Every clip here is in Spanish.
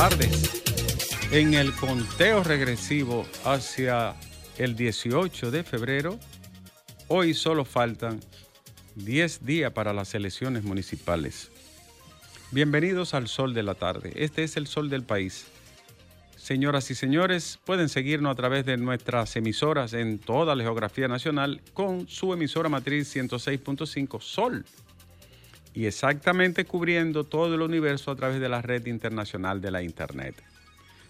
Tardes. En el conteo regresivo hacia el 18 de febrero, hoy solo faltan 10 días para las elecciones municipales. Bienvenidos al Sol de la Tarde. Este es el Sol del País. Señoras y señores, pueden seguirnos a través de nuestras emisoras en toda la geografía nacional con su emisora matriz 106.5 Sol y exactamente cubriendo todo el universo a través de la red internacional de la Internet.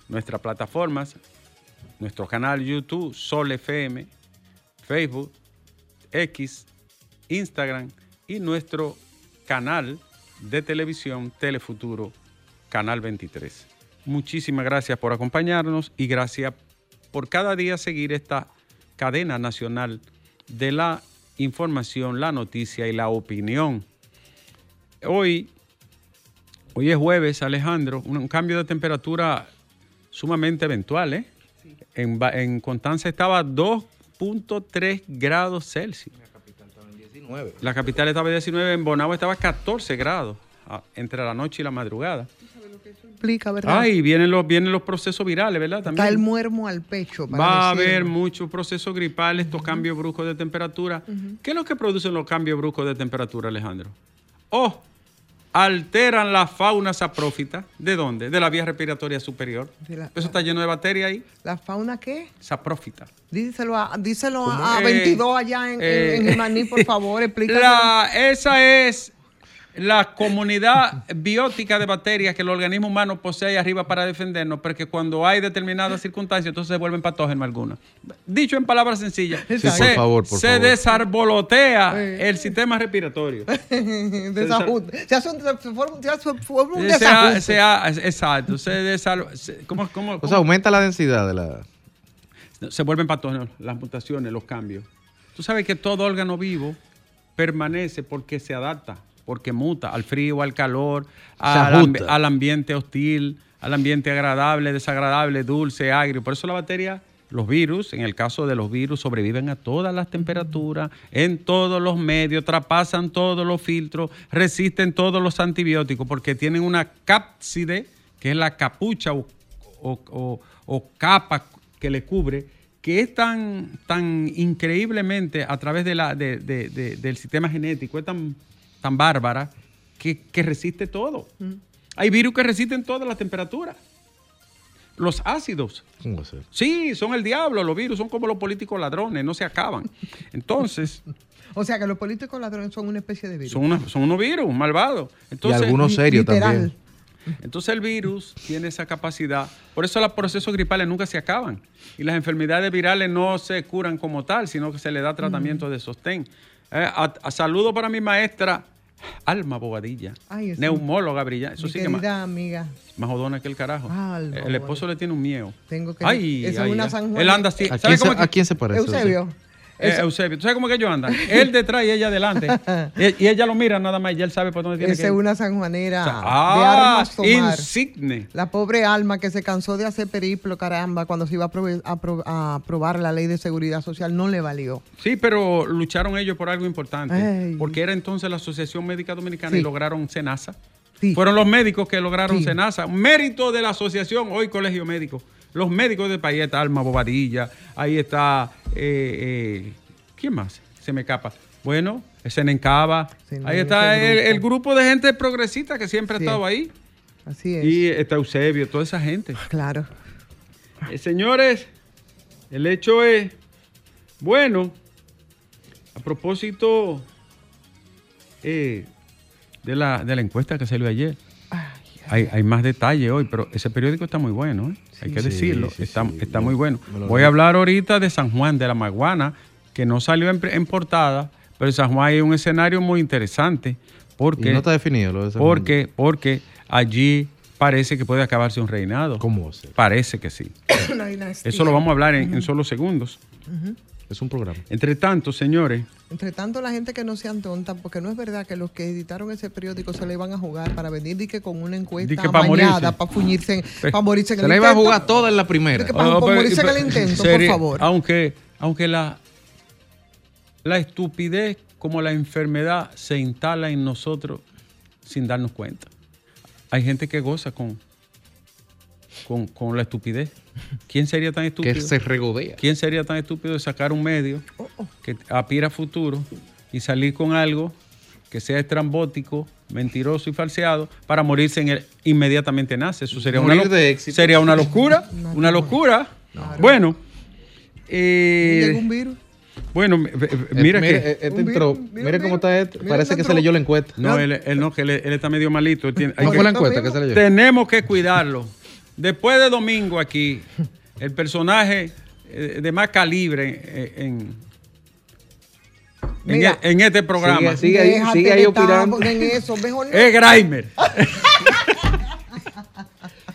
Nuestras plataformas, nuestro canal YouTube Sol FM, Facebook, X, Instagram y nuestro canal de televisión Telefuturo, Canal 23. Muchísimas gracias por acompañarnos y gracias por cada día seguir esta cadena nacional de la información, la noticia y la opinión. Hoy, hoy es jueves, Alejandro, un, un cambio de temperatura sumamente eventual. ¿eh? En, Ba- en Constanza estaba 2.3 grados Celsius. La capital estaba en 19, en Bonao estaba 14 grados entre la noche y la madrugada. Explica, ¿verdad? Ay, vienen los, vienen los procesos virales, ¿verdad? También. Está el muermo al pecho. para Va a haber muchos procesos gripales, estos cambios bruscos de temperatura. ¿Qué es lo que producen los cambios bruscos de temperatura, Alejandro? Oh, alteran la fauna saprófita. ¿De dónde? De la vía respiratoria superior. La- Eso está lleno de bacterias ahí. ¿La fauna qué? Saprófita. Díselo a, díselo a, Eh, 22 allá en, eh, en Jimaní, por favor, explícalo. La, esa es la comunidad biótica de bacterias que el organismo humano posee ahí arriba para defendernos, porque cuando hay determinadas circunstancias, entonces se vuelven patógenos algunas. Dicho en palabras sencillas, Sí, se, por favor, por se favor. desarbolotea el sistema respiratorio. Desajuste. Se hace un, se forma, se un desajuste. ha- exacto, se, desal- se- ¿cómo- cómo- O sea, aumenta la densidad de la... se vuelven patógenos las mutaciones, los cambios. Tú sabes que todo órgano vivo permanece porque se adapta, porque muta al frío, al calor, al, ambiente hostil, al ambiente agradable, desagradable, dulce, agrio. Por eso la bacteria, los virus, en el caso de los virus, sobreviven a todas las temperaturas, en todos los medios, traspasan todos los filtros, resisten todos los antibióticos, porque tienen una cápside, que es la capucha o, o- o- o capa que le cubre, que es tan, tan increíblemente a través de la, de- de- de- del sistema genético, es tan, tan bárbara, que, que resiste todo. Hay virus que resisten todas las temperaturas. Los ácidos, ¿Cómo va a ser? sí, son el diablo, los virus son como los políticos ladrones, no se acaban. Entonces, O sea que los políticos ladrones son una especie de virus. son, una- son unos virus malvados. Y Entonces, algunos serios también. Entonces el virus tiene esa capacidad. Por eso los procesos gripales nunca se acaban. Y las enfermedades virales no se curan como tal, sino que se le da tratamiento de sostén. Eh, a- a saludo para mi maestra Alma Bobadilla, Ay, neumóloga brillante. Eso Mi sí que más, amiga. más jodona que el carajo. Alma el esposo le tiene un miedo. Tengo que- Ay, es una ay. San Juan- Él anda así. ¿A ¿Sabe quién, cómo se, que- a quién se parece? Eusebio. Eh, Eusebio, ¿tú sabes cómo que ellos andan? Él detrás y ella adelante. y, y ella lo mira nada más y él sabe por dónde tiene Esa que es ir. una sanjuanera O sea, de ah, armas tomar. insigne. La pobre alma que se cansó de hacer periplo, caramba, cuando se iba a, aprobar la ley de seguridad social, no le valió. Sí, pero lucharon ellos por algo importante. Ay. Porque era entonces la Asociación Médica Dominicana Sí. y lograron SENASA. Sí. Fueron los médicos que lograron Sí. SENASA. Mérito de la asociación, hoy Colegio Médico. Los médicos del país, ahí está Alma Bobadilla, ahí está, eh, eh, ¿quién más? Se me escapa. Bueno, Senencaba, Sí, ahí está el, grupo. el grupo de gente progresista que siempre ha estado ahí. Así es. Y está Eusebio, toda esa gente. Claro. Eh, señores, el hecho es, bueno, a propósito eh, de, la, de la encuesta que salió ayer, hay, hay más detalle hoy, pero ese periódico está muy bueno, ¿eh? hay que Sí, decirlo, sí, está, sí. está Me- muy bueno. Voy a hablar ahorita de San Juan de la Maguana, que no salió en, en portada, pero San Juan hay un escenario muy interesante, porque, Y no está definido lo de ese porque, porque allí parece que puede acabarse un reinado. ¿Cómo va a ser? Parece que sí. Eso lo vamos a hablar en, en solo segundos. Es un programa. Entre tanto, señores, Entre tanto, la gente que no sean tontas, porque no es verdad que los que editaron ese periódico se le iban a jugar para venir di que con una encuesta que pa' amañada, morirse. para fuñirse, en- morirse en Se el la iba a intento. jugar toda en la primera. Di que pa' Ah, pero- morirse en el pero- intento, serio, por favor. Aunque, aunque la, la estupidez como la enfermedad se instala en nosotros sin darnos cuenta. Hay gente que goza con, con, con la estupidez. ¿Quién sería tan estúpido? Que se regodea. ¿Quién sería tan estúpido de sacar un medio que aspira a futuro y salir con algo que sea estrambótico, mentiroso y falseado para morirse en el inmediatamente nace? Eso sería una, Morir de éxito. sería una locura, una locura. Bueno, eh, un virus. bueno, Eh, mira mire, que eh, este entró. virus, mira, Mire cómo está este. Mira, Parece que se leyó la encuesta. no, él, él no, que él, él está medio malito. él tiene- hay ¿Cómo fue la encuesta que se leyó? Tenemos que cuidarlo. Después de domingo aquí, el personaje eh, de más calibre eh, en, en, Mira. e- en este programa Sigue, sigue sigue ahí opinando. En eso, mejor no. es Grimer.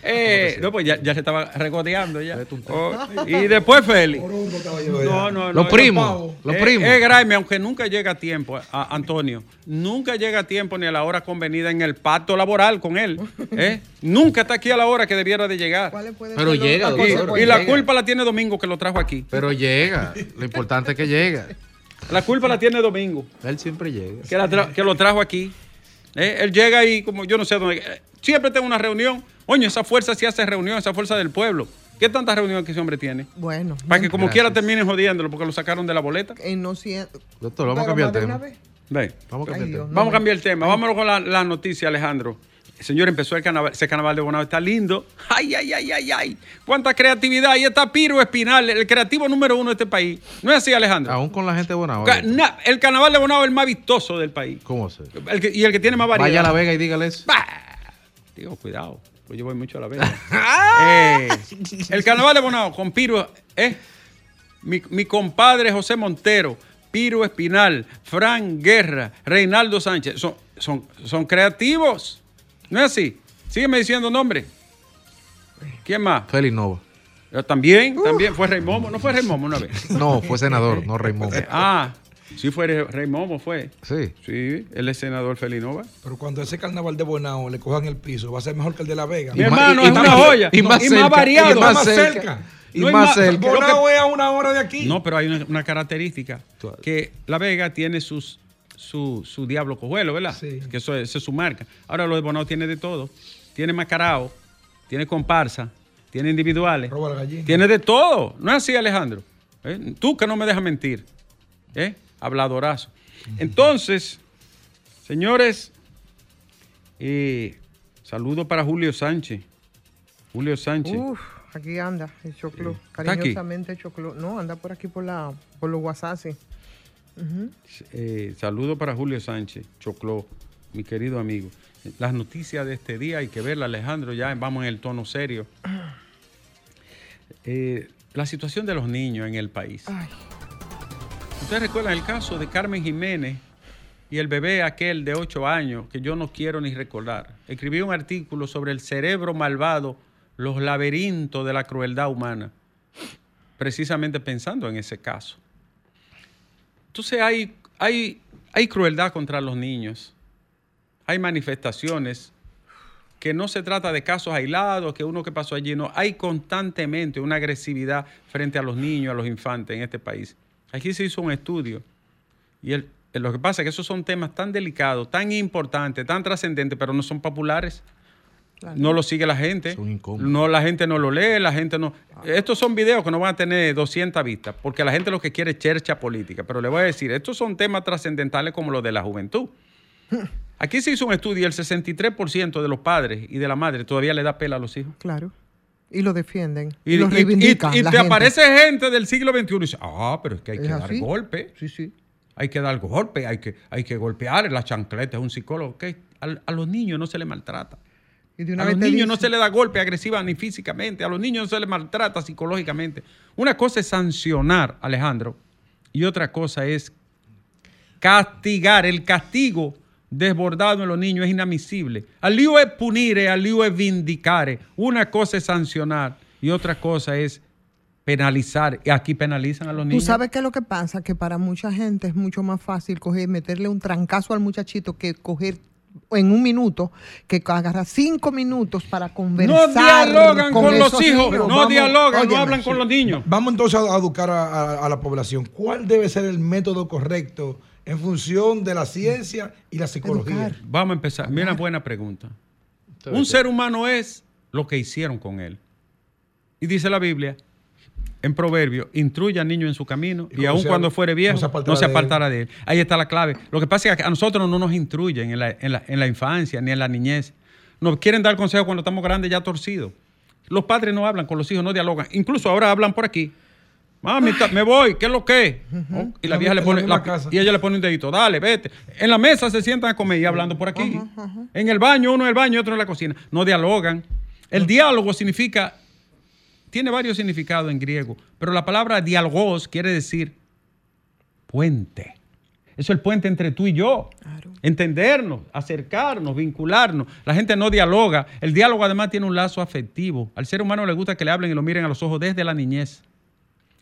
Eh, no, pues ya, ya se estaba regodeando ya. Oh, y después Félix. No, no, no. Los primos, Eh, los primos. Es Grimer, aunque nunca llega a tiempo, a- Antonio. Nunca llega a tiempo ni a la hora convenida en el pacto laboral con él. ¿eh? Nunca está aquí a la hora que debiera de llegar. ¿Cuáles pueden Pero llega, doctor. Y, y la llega. culpa la tiene Domingo que lo trajo aquí. Pero llega. Lo importante es que llega. La culpa la tiene Domingo, Él siempre llega. que, la tra- que lo trajo aquí. Eh, Él llega ahí como yo no sé dónde. eh, Siempre tengo una reunión. Oye, esa fuerza sí hace reunión, esa fuerza del pueblo. ¿Qué tantas reuniones que ese hombre tiene? Bueno. Para que como Gracias. quiera terminen jodiéndolo porque lo sacaron de la boleta. eh, no siento. Doctor, vamos a cambiar de el tema. vez. Ve. Vamos a Ay, cambiar el tema. no Vamos a me- cambiar el tema. Vámonos con la, la noticia, Alejandro. Señor, empezó el carnaval. Ese carnaval de Bonao está lindo. Ay, ay, ay, ay, ay. Cuánta creatividad. Ahí está Piro Espinal, el creativo número uno de este país. ¿No es así, Alejandro? Aún con la gente. Ca- na- el carnaval de Bonao es el más vistoso del país. ¿Cómo se? El que- y el que tiene más variedad. Vaya a La Vega y dígale eso. Bah. Digo, cuidado. Pues yo voy mucho a la vega. Eh, el carnaval de Bonao con Piro, ¿eh? Mi, mi compadre José Montero, Piro Espinal, Fran Guerra, Reinaldo Sánchez, son, son, son creativos. ¿No es así? Sígueme diciendo nombre. ¿Quién más? Félix Nova. Yo también, también fue Rey Momo. ¿No fue Rey Momo una vez? No, fue senador, no Raymond. Ah, sí fue Rey- Momo, fue. Sí. Sí, él es senador Felinova. Pero cuando ese carnaval de Bonao le cojan el piso, va a ser mejor que el de La Vega. Mi Y hermano, más- es y una más- joya. y más cerca, variado. y más más cerca. cerca. Y No más más- cerca. Bonao es a una hora de aquí. No, pero hay una, una característica que La Vega tiene sus, su, su diablo cojuelo, ¿verdad? Sí. Que eso, es- su marca. Ahora lo de Bonao tiene de todo. Tiene mascarao, tiene comparsa, tiene individuales, Roba la gallina. tiene de todo. ¿No es así, Alejandro? ¿Eh? Tú que no me dejas mentir. ¿eh? Habladorazo. Entonces, señores, eh, saludo para Julio Sánchez. Julio Sánchez. Uf, aquí anda, el choclo. Cariñosamente el choclo. No, anda por aquí por la por los WhatsApp. sí. Eh, saludo para Julio Sánchez, Chocló, mi querido amigo. Las noticias de este día hay que verlas, Alejandro, ya vamos en el tono serio. Eh, la situación de los niños en el país. Ay, ¿Ustedes recuerdan el caso de Carmen Jiménez y el bebé aquel de 8 años que yo no quiero ni recordar? Escribí un artículo sobre el cerebro malvado, los laberintos de la crueldad humana, precisamente pensando en ese caso. Entonces hay, hay, hay crueldad contra los niños, hay manifestaciones que no se trata de casos aislados, que uno que pasó allí, no, hay constantemente una agresividad frente a los niños, a los infantes en este país. Aquí se hizo un estudio y el- el- lo que pasa es que esos son temas tan delicados, tan importantes, tan trascendentes, pero no son populares. claro. No lo sigue la gente. Son incómodos. No, la gente no lo lee, la gente no. Estos son videos que no van a tener 200 vistas, porque la gente lo que quiere es chercha política. Pero le voy a decir, estos son temas trascendentales como los de la juventud. Aquí se hizo un estudio y el 63% de los padres y de la madre todavía le da pela a los hijos. Claro. Y lo defienden. Y, Y, lo y- y- reivindican. y te gente. aparece gente del siglo XXI y dice, ah, pero es que hay ¿Es que dar golpe. Sí, sí. Hay que dar golpe, hay que, hay que golpear, la chancleta es un psicólogo. A, a los niños no se les maltrata. Y de A una los vez niños no se les da golpe agresiva ni físicamente. A los niños no se les maltrata psicológicamente. Una cosa es sancionar, Alejandro, y otra cosa es castigar. El castigo desbordado en los niños es inadmisible. Al lío es punir, al lío es vindicar. Una cosa es sancionar y otra cosa es penalizar. Y aquí penalizan a los Tú niños. sabes qué es lo que pasa, que para mucha gente es mucho más fácil coger, meterle un trancazo al muchachito que coger en un minuto, que agarra cinco minutos para no conversar. dialogan con, los hijos, niños. no Vamos, dialogan, no hablan con los niños. Vamos entonces a a educar a, a- a la población. ¿Cuál debe ser el método correcto en función de la ciencia y la psicología? Educar. Vamos a empezar. Mira, buena pregunta. Un ser humano es lo que hicieron con él. Y dice la Biblia, en Proverbio, instruye al niño en su camino Y y, aun sea- cuando fuere viejo, no se apartará no se de él. apartará de él. Ahí está la clave. Lo que pasa es que a nosotros no nos instruyen en la, en la- en la infancia ni en la niñez. Nos quieren dar consejos cuando estamos grandes ya torcidos. Los padres no hablan con los hijos, no dialogan. Incluso ahora hablan por aquí. Mami, ta- me voy, ¿qué es lo que? Oh, Y la vieja le pone la casa. y ella le pone un dedito, dale, vete. En la mesa se sientan a comer y hablando por aquí. En el baño, uno en el baño y otro en la cocina. No dialogan. El diálogo significa, tiene varios significados en griego, pero la palabra dialogos quiere decir puente. Eso es el puente entre tú y yo. Entendernos, acercarnos, vincularnos. La gente no dialoga. El diálogo además tiene un lazo afectivo. Al ser humano le gusta que le hablen y lo miren a los ojos desde la niñez.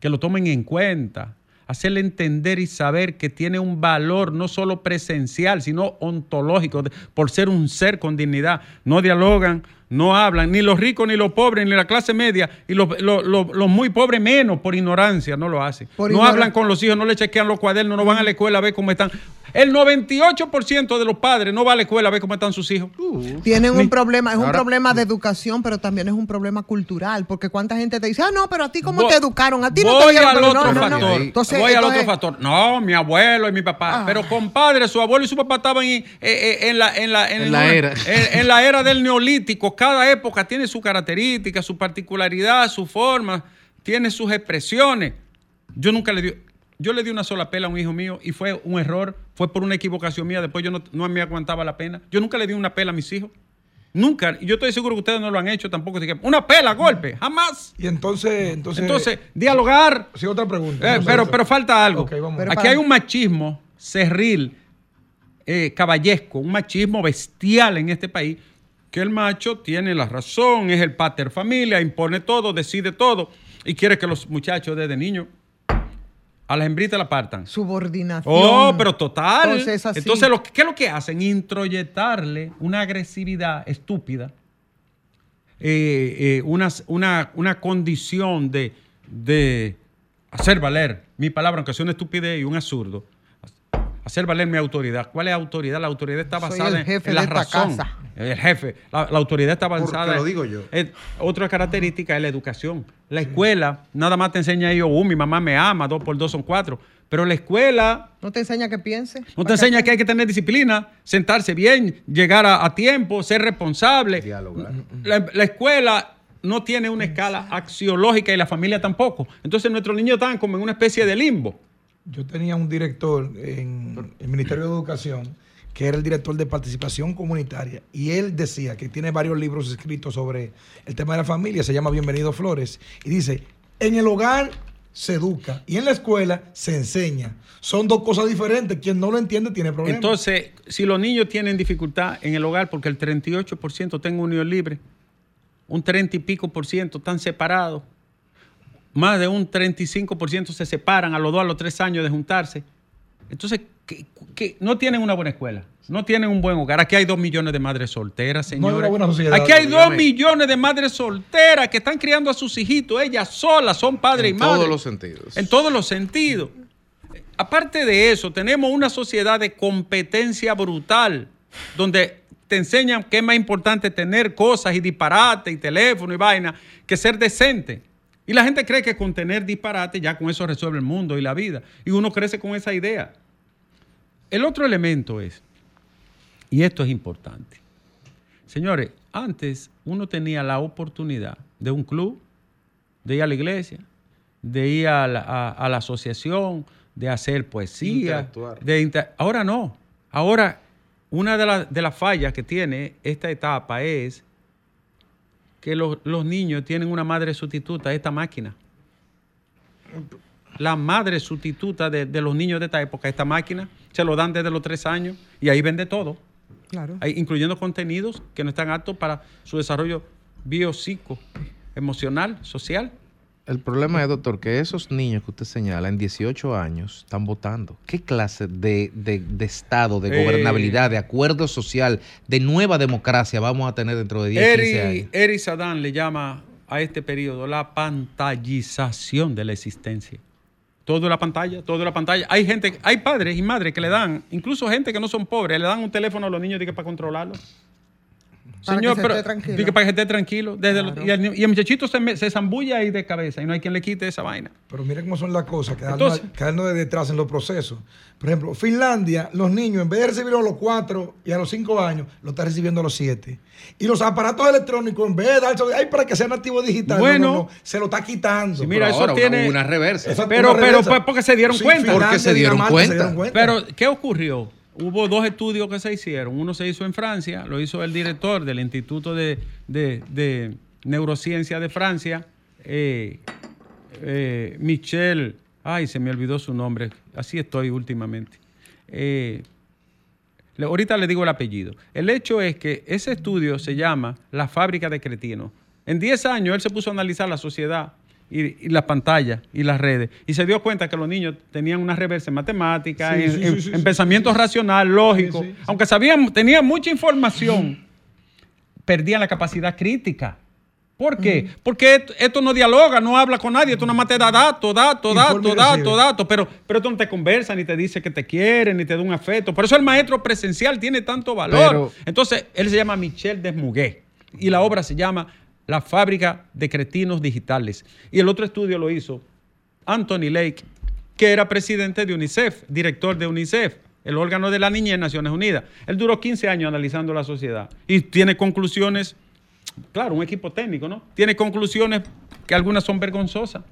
Que lo tomen en cuenta. Hacerle entender y saber que tiene un valor no solo presencial, sino ontológico, por ser un ser con dignidad. No dialogan, no hablan, ni los ricos, ni los pobres, ni la clase media, y los, los- los- los muy pobres menos, por ignorancia, no lo hacen. Por no hablan con los hijos, no le chequean los cuadernos, no van a la escuela a ver cómo están. El 98% de los padres no va a la escuela a ver cómo están sus hijos. Tienen un problema, es un problema de educación, pero también es un problema cultural, porque cuánta gente te dice, ah, no, pero a ti cómo Voy- te educaron, a ti no te voy dieron, al otro no, no, no. factor. Entonces, voy al otro factor. No, mi abuelo y mi papá. Ah. Pero compadre, su abuelo y su papá estaban en, eh, eh, en la, en, la, En la era. En, en la era del neolítico. Cada época tiene su característica, su particularidad, su forma, tiene sus expresiones. Yo nunca le di. Yo le di una sola pela a un hijo mío y fue un error, fue por una equivocación mía. Después yo no, no me aguantaba la pena. Yo nunca le di una pela a mis hijos. Nunca. Y yo estoy seguro que ustedes no lo han hecho tampoco. Una pela, golpe, jamás. Y entonces, entonces, Entonces, dialogar. sí, otra pregunta. Eh, pero, pero falta algo. Ok, vamos. Pero Aquí para- hay un machismo cerril, eh, caballesco, un machismo bestial en este país, que el macho tiene la razón, es el pater familia, impone todo, decide todo, y quiere que los muchachos desde niños a las hembritas la partan. subordinación. Oh, pero total. Entonces, es así. Entonces, lo, que- ¿qué es lo que hacen? Introyectarle una agresividad estúpida, eh, eh, una, una- una condición de, de hacer valer mi palabra, aunque sea una estupidez y un absurdo. Hacer valer mi autoridad. ¿Cuál es autoridad? La autoridad está Soy basada el en- jefe en la de esta razón. casa. El jefe. La, la autoridad está basada. lo en- digo yo. en- otra característica es la educación. La escuela nada más te enseña yo, uh, mi mamá me ama, dos por dos son cuatro. Pero la escuela No te enseña que piense. no te enseña que hay que tener disciplina, sentarse bien, llegar a, a tiempo, ser responsable. Dialogar. La, la escuela no tiene una escala axiológica y la familia tampoco. Entonces nuestros niños están como en una especie de limbo. Yo tenía un director en el Ministerio de Educación que era el director de participación comunitaria y él decía que tiene varios libros escritos sobre el tema de la familia, se llama Bienvenido Flores y dice, en el hogar se educa y en la escuela se enseña. Son dos cosas diferentes, quien no lo entiende tiene problemas. Entonces, si los niños tienen dificultad en el hogar porque el 38% tenga unión libre, un 30 y pico por ciento están separados, más de un 35% se separan a los dos, a los tres años de juntarse. Entonces, que, que no tienen una buena escuela, no tienen un buen hogar. Aquí hay dos millones de madres solteras, No hay una señores. buena sociedad, Aquí hay dos millones de madres solteras que están criando a sus hijitos, ellas solas, son padre En y madre. todos los sentidos. En todos los sentidos. Aparte de eso, tenemos una sociedad de competencia brutal, donde te enseñan que es más importante tener cosas y disparate y teléfono y vaina que ser decente. Y la gente cree que con tener disparate ya con eso resuelve el mundo y la vida. Y uno crece con esa idea. El otro elemento es, y esto es importante, señores, antes uno tenía la oportunidad de un club, de ir a la iglesia, de ir a la, a- a la asociación, de hacer poesía. De inter- ahora no. Ahora, una de las fallas que tiene esta etapa es que los, los niños tienen una madre sustituta a esta máquina. La madre sustituta de, de los niños de esta época, esta máquina, se lo dan desde los tres años y ahí vende todo Claro. hay- incluyendo contenidos que no están aptos para su desarrollo biopsico, emocional, social. El problema es, doctor, que esos niños que usted señala en 18 años están votando. ¿Qué clase de, de- de Estado, de Eh. gobernabilidad, de acuerdo social, de nueva democracia vamos a tener dentro de 10, 15 Eri, años? Eri Sadán le llama a este periodo la pantallización de la existencia. Todo la pantalla, todo la pantalla. Hay gente, hay padres y madres que le dan, incluso gente que no son pobres, le dan un teléfono a los niños para controlarlos. Para Señor, que se pero esté tranquilo. para que esté tranquilo. Desde lo- y, el, y el muchachito se, se zambulla ahí de cabeza y no hay quien le quite esa vaina. Pero miren cómo son las cosas, quedarnos, Entonces- quedarnos de detrás en los procesos. Por ejemplo, Finlandia, los niños, en vez de recibirlo a los 4 y a los 5 años, lo está recibiendo a los 7. Y los aparatos electrónicos, en vez de darse, ay, para que sea nativo digital, no, Bueno. no, no, se lo está quitando. Sí, mira, Pero eso ahora, tiene- Una, reversa. Esa- Pero- una pero pues porque se dieron cuenta. Finlandia, Porque se dieron Dinamarca cuenta. Pero, ¿qué ocurrió? Hubo dos estudios que se hicieron. Uno se hizo en Francia, lo hizo el director del Instituto de, Neurociencia de Francia, eh, eh, Michel. Ay, se me olvidó su nombre. Así estoy últimamente. Eh, ahorita le digo el apellido. El hecho es que ese estudio se llama La fábrica de cretinos. En 10 años él se puso a analizar la sociedad y, y las pantallas y las redes y se dio cuenta que los niños tenían una reversa en matemáticas, Sí, en, sí, en- sí, sí, en sí. pensamiento racional, lógico. Aunque sabían, tenían mucha información, perdían la capacidad crítica. ¿Por qué? Porque esto, esto no dialoga, no habla con nadie, esto nada más te da datos, datos, Informa y datos, datos, recibe. datos, pero, pero esto no te conversa, ni te dice que te quiere, ni te da un afecto. Por eso el maestro presencial tiene tanto valor. Pero- Entonces, él se llama Michel Desmuguet y la obra se llama La fábrica de cretinos digitales. Y el otro estudio lo hizo Anthony Lake, que era presidente de UNICEF, director de UNICEF, el órgano de la niñez en Naciones Unidas. Él duró 15 años analizando la sociedad y tiene conclusiones, claro, un equipo técnico, ¿no? Tiene conclusiones que algunas son vergonzosas.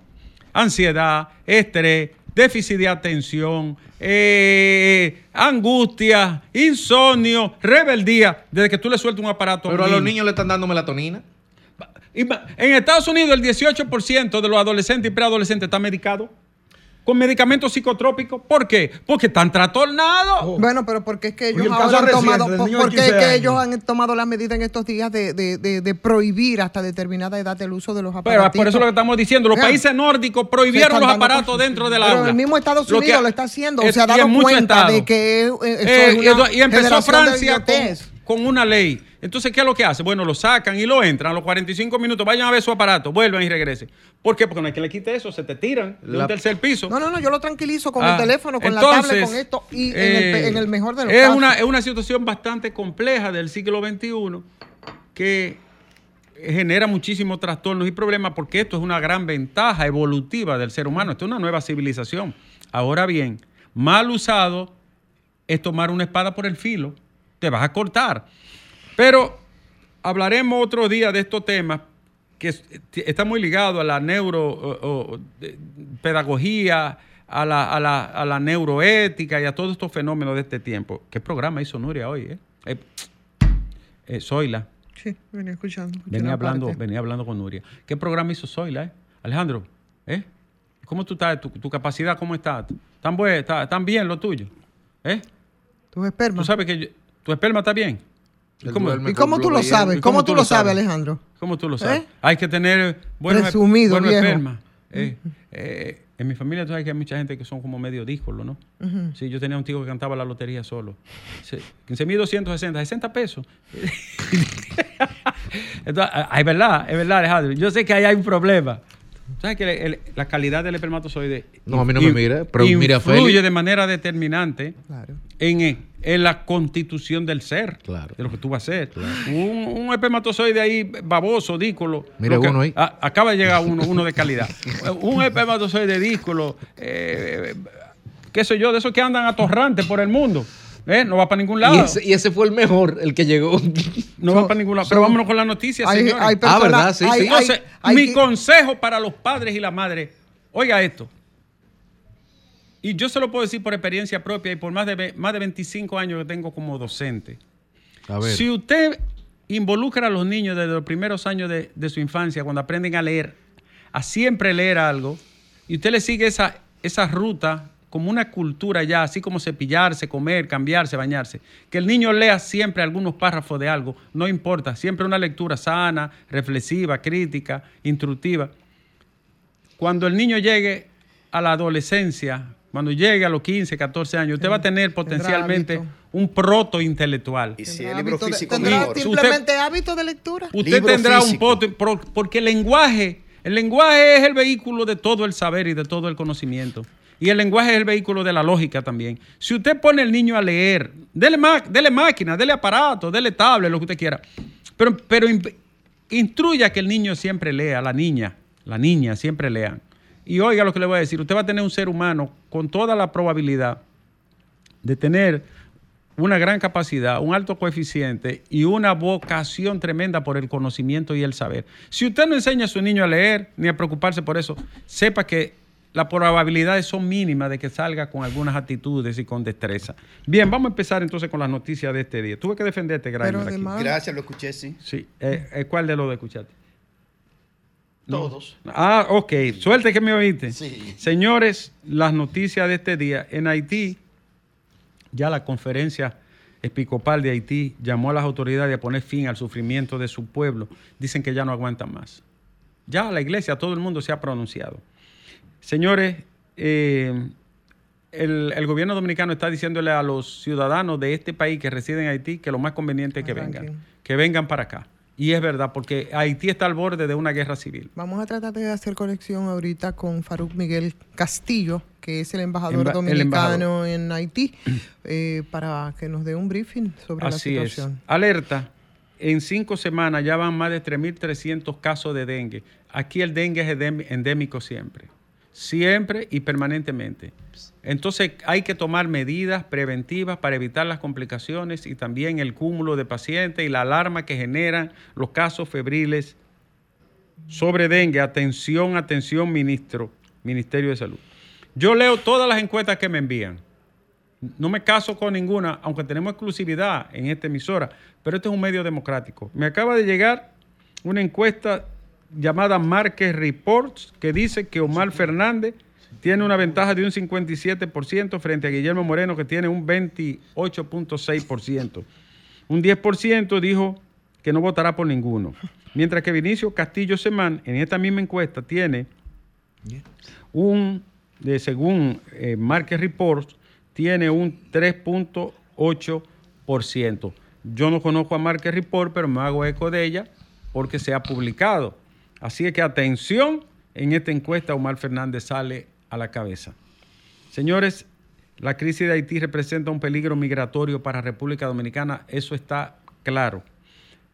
Ansiedad, estrés, déficit de atención, eh, angustia, insomnio, rebeldía, desde que tú le sueltas un aparato Pero a un los niño. niños le están dando melatonina. En Estados Unidos el 18% de los adolescentes y preadolescentes están medicados con medicamentos psicotrópicos. ¿Por qué? Porque están trastornados. Oh. Bueno, pero porque es que ellos el ahora han reciente tomado, porque es 15 que ellos han tomado la medida en estos días de, de- de- de prohibir hasta determinada edad el uso de los Pero aparatos. por eso es lo que estamos diciendo. Los países nórdicos prohibieron los aparatos dentro del Pero aula. el mismo Estados Lo Unidos que- lo está haciendo. es- se ha dado cuenta de que eh, eso Eh, es y una esto- y empezó Francia con. Con una ley. Entonces, ¿qué es lo que hace? Bueno, lo sacan y lo entran a los 45 minutos, vayan a ver su aparato, vuelven y regresen. ¿Por qué? Porque no hay quien le quite eso, se te tiran de La- un tercer piso. No, no, no, yo lo tranquilizo con Ah, el teléfono, con la tablet, con esto y en, el, eh, pe- en el mejor de los es casos. Una, es una situación bastante compleja del siglo XXI que genera muchísimos trastornos y problemas porque esto es una gran ventaja evolutiva del ser humano. Esto es una nueva civilización. Ahora bien, mal usado es tomar una espada por el filo. Te vas a cortar. Pero hablaremos otro día de estos temas que es- está muy ligado a la neuropedagogía, a la, a, la, a la neuroética y a todos estos fenómenos de este tiempo. ¿Qué programa hizo Nuria hoy? Eh? Eh, eh, Zoila, Sí, venía escuchando. venía hablando, parte. venía hablando con Nuria. ¿Qué programa hizo Zoila? Eh? Alejandro, ¿eh? ¿cómo tú estás? ¿Tu, tu capacidad cómo está? ¿Tan, buen, está, ¿Tan bien lo tuyo? ¿Eh? Tus espermas. ¿Tú sabes que yo- tu esperma está bien? ¿Y cómo, duerme ¿Y cómo con tú lo sabes? ¿Y ¿Cómo, tú lo sabes, Alejandro? ¿Cómo tú lo sabes? ¿Eh? Hay que tener buenos, Presumido, buenos viejo. espermas. Eh, eh, en mi familia tú sabes que hay mucha gente que son como medio díscolos, ¿no? Sí, yo tenía un tío que cantaba la lotería solo. Se- 15.260, 60 pesos. Entonces, ah, es verdad, es verdad, Alejandro. Yo sé que ahí hay un problema. ¿Sabes que el- el- la calidad del espermatozoide No, a mí no me mira, pero mira a influye de manera determinante Claro. en, eh, en la constitución del ser, Claro. de lo que tú vas a ser. Un, un espermatozoide ahí baboso, díscolo. Mira que- uno ahí. a- acaba de llegar uno, uno de calidad. un espermatozoide díscolo, eh, qué sé yo, de esos que andan atorrantes por el mundo. ¿eh? No va para ningún lado. Y ese, y ese fue el mejor, el que llegó. no va para ningún lado. Pero vámonos con las noticias, Hay, señores. hay personas, verdad, sí, hay- sí. Entonces, hay mi que- consejo para los padres y la madre, oiga esto. Y yo se lo puedo decir por experiencia propia y por más de, más de 25 años que tengo como docente. A ver. Si usted involucra a los niños desde los primeros años de, de su infancia, cuando aprenden a leer, a siempre leer algo, y usted le sigue esa, esa ruta como una cultura ya, así como cepillarse, comer, cambiarse, bañarse, que el niño lea siempre algunos párrafos de algo, no importa, siempre una lectura sana, reflexiva, crítica, instructiva. Cuando el niño llegue a la adolescencia, cuando llegue a los 15, 14 años, usted va a tener potencialmente hábito. un proto intelectual. Y si el libro hábito de- físico tendrá simplemente hábito de lectura. Usted Libro tendrá un físico. pote, pro- porque el lenguaje, el lenguaje es el vehículo de todo el saber y de todo el conocimiento. Y el lenguaje es el vehículo de la lógica también. Si usted pone al niño a leer, dele, dele máquina, dele aparato, dele tablet, lo que usted quiera. Pero, pero in- instruya que el niño siempre lea, la niña, la niña siempre lean. Y oiga lo que le voy a decir, usted va a tener un ser humano con toda la probabilidad de tener una gran capacidad, un alto coeficiente y una vocación tremenda por el conocimiento y el saber. Si usted no enseña a su niño a leer ni a preocuparse por eso, sepa que las probabilidades son mínimas de que salga con algunas actitudes y con destreza. Bien, vamos a empezar entonces con las noticias de este día. Tuve que defenderte, además- Gracias, lo escuché, sí. Sí, eh, eh, ¿cuál de los de escuchaste? Todos. Ah, ok. Suerte que me oíste. Sí. Señores, las noticias de este día. En Haití, ya la conferencia episcopal de Haití llamó a las autoridades a poner fin al sufrimiento de su pueblo. Dicen que ya no aguantan más. Ya la iglesia, todo el mundo se ha pronunciado. Señores, eh, el, el gobierno dominicano está diciéndole a los ciudadanos de este país que residen en Haití que lo más conveniente es que vengan. Que vengan para acá. Y es verdad, porque Haití está al borde de una guerra civil. Vamos a tratar de hacer conexión ahorita con Faruk Miguel Castillo, que es el embajador Emba- el dominicano embajador. en Haití, eh, para que nos dé un briefing sobre Así la es. situación. Alerta. En cinco semanas ya van más de 3.300 casos de dengue. Aquí el dengue es endémico siempre. Siempre y permanentemente. Entonces hay que tomar medidas preventivas para evitar las complicaciones y también el cúmulo de pacientes y la alarma que generan los casos febriles sobre dengue. Atención, atención, ministro, Ministerio de Salud. Yo leo todas las encuestas que me envían. No me caso con ninguna, aunque tenemos exclusividad en esta emisora, pero este es un medio democrático. Me acaba de llegar una encuesta llamada Márquez Reports que dice que Omar Fernández tiene una ventaja de un 57% frente a Guillermo Moreno que tiene un 28.6%. Un 10% dijo que no votará por ninguno. Mientras que Vinicio Castillo Semán en esta misma encuesta tiene un, de, según eh, Market Reports, tiene un 3.8%. Yo no conozco a Market Report, pero me hago eco de ella porque se ha publicado. Así es que atención, en esta encuesta Omar Fernández sale a la cabeza. Señores, la crisis de Haití representa un peligro migratorio para República Dominicana, eso está claro.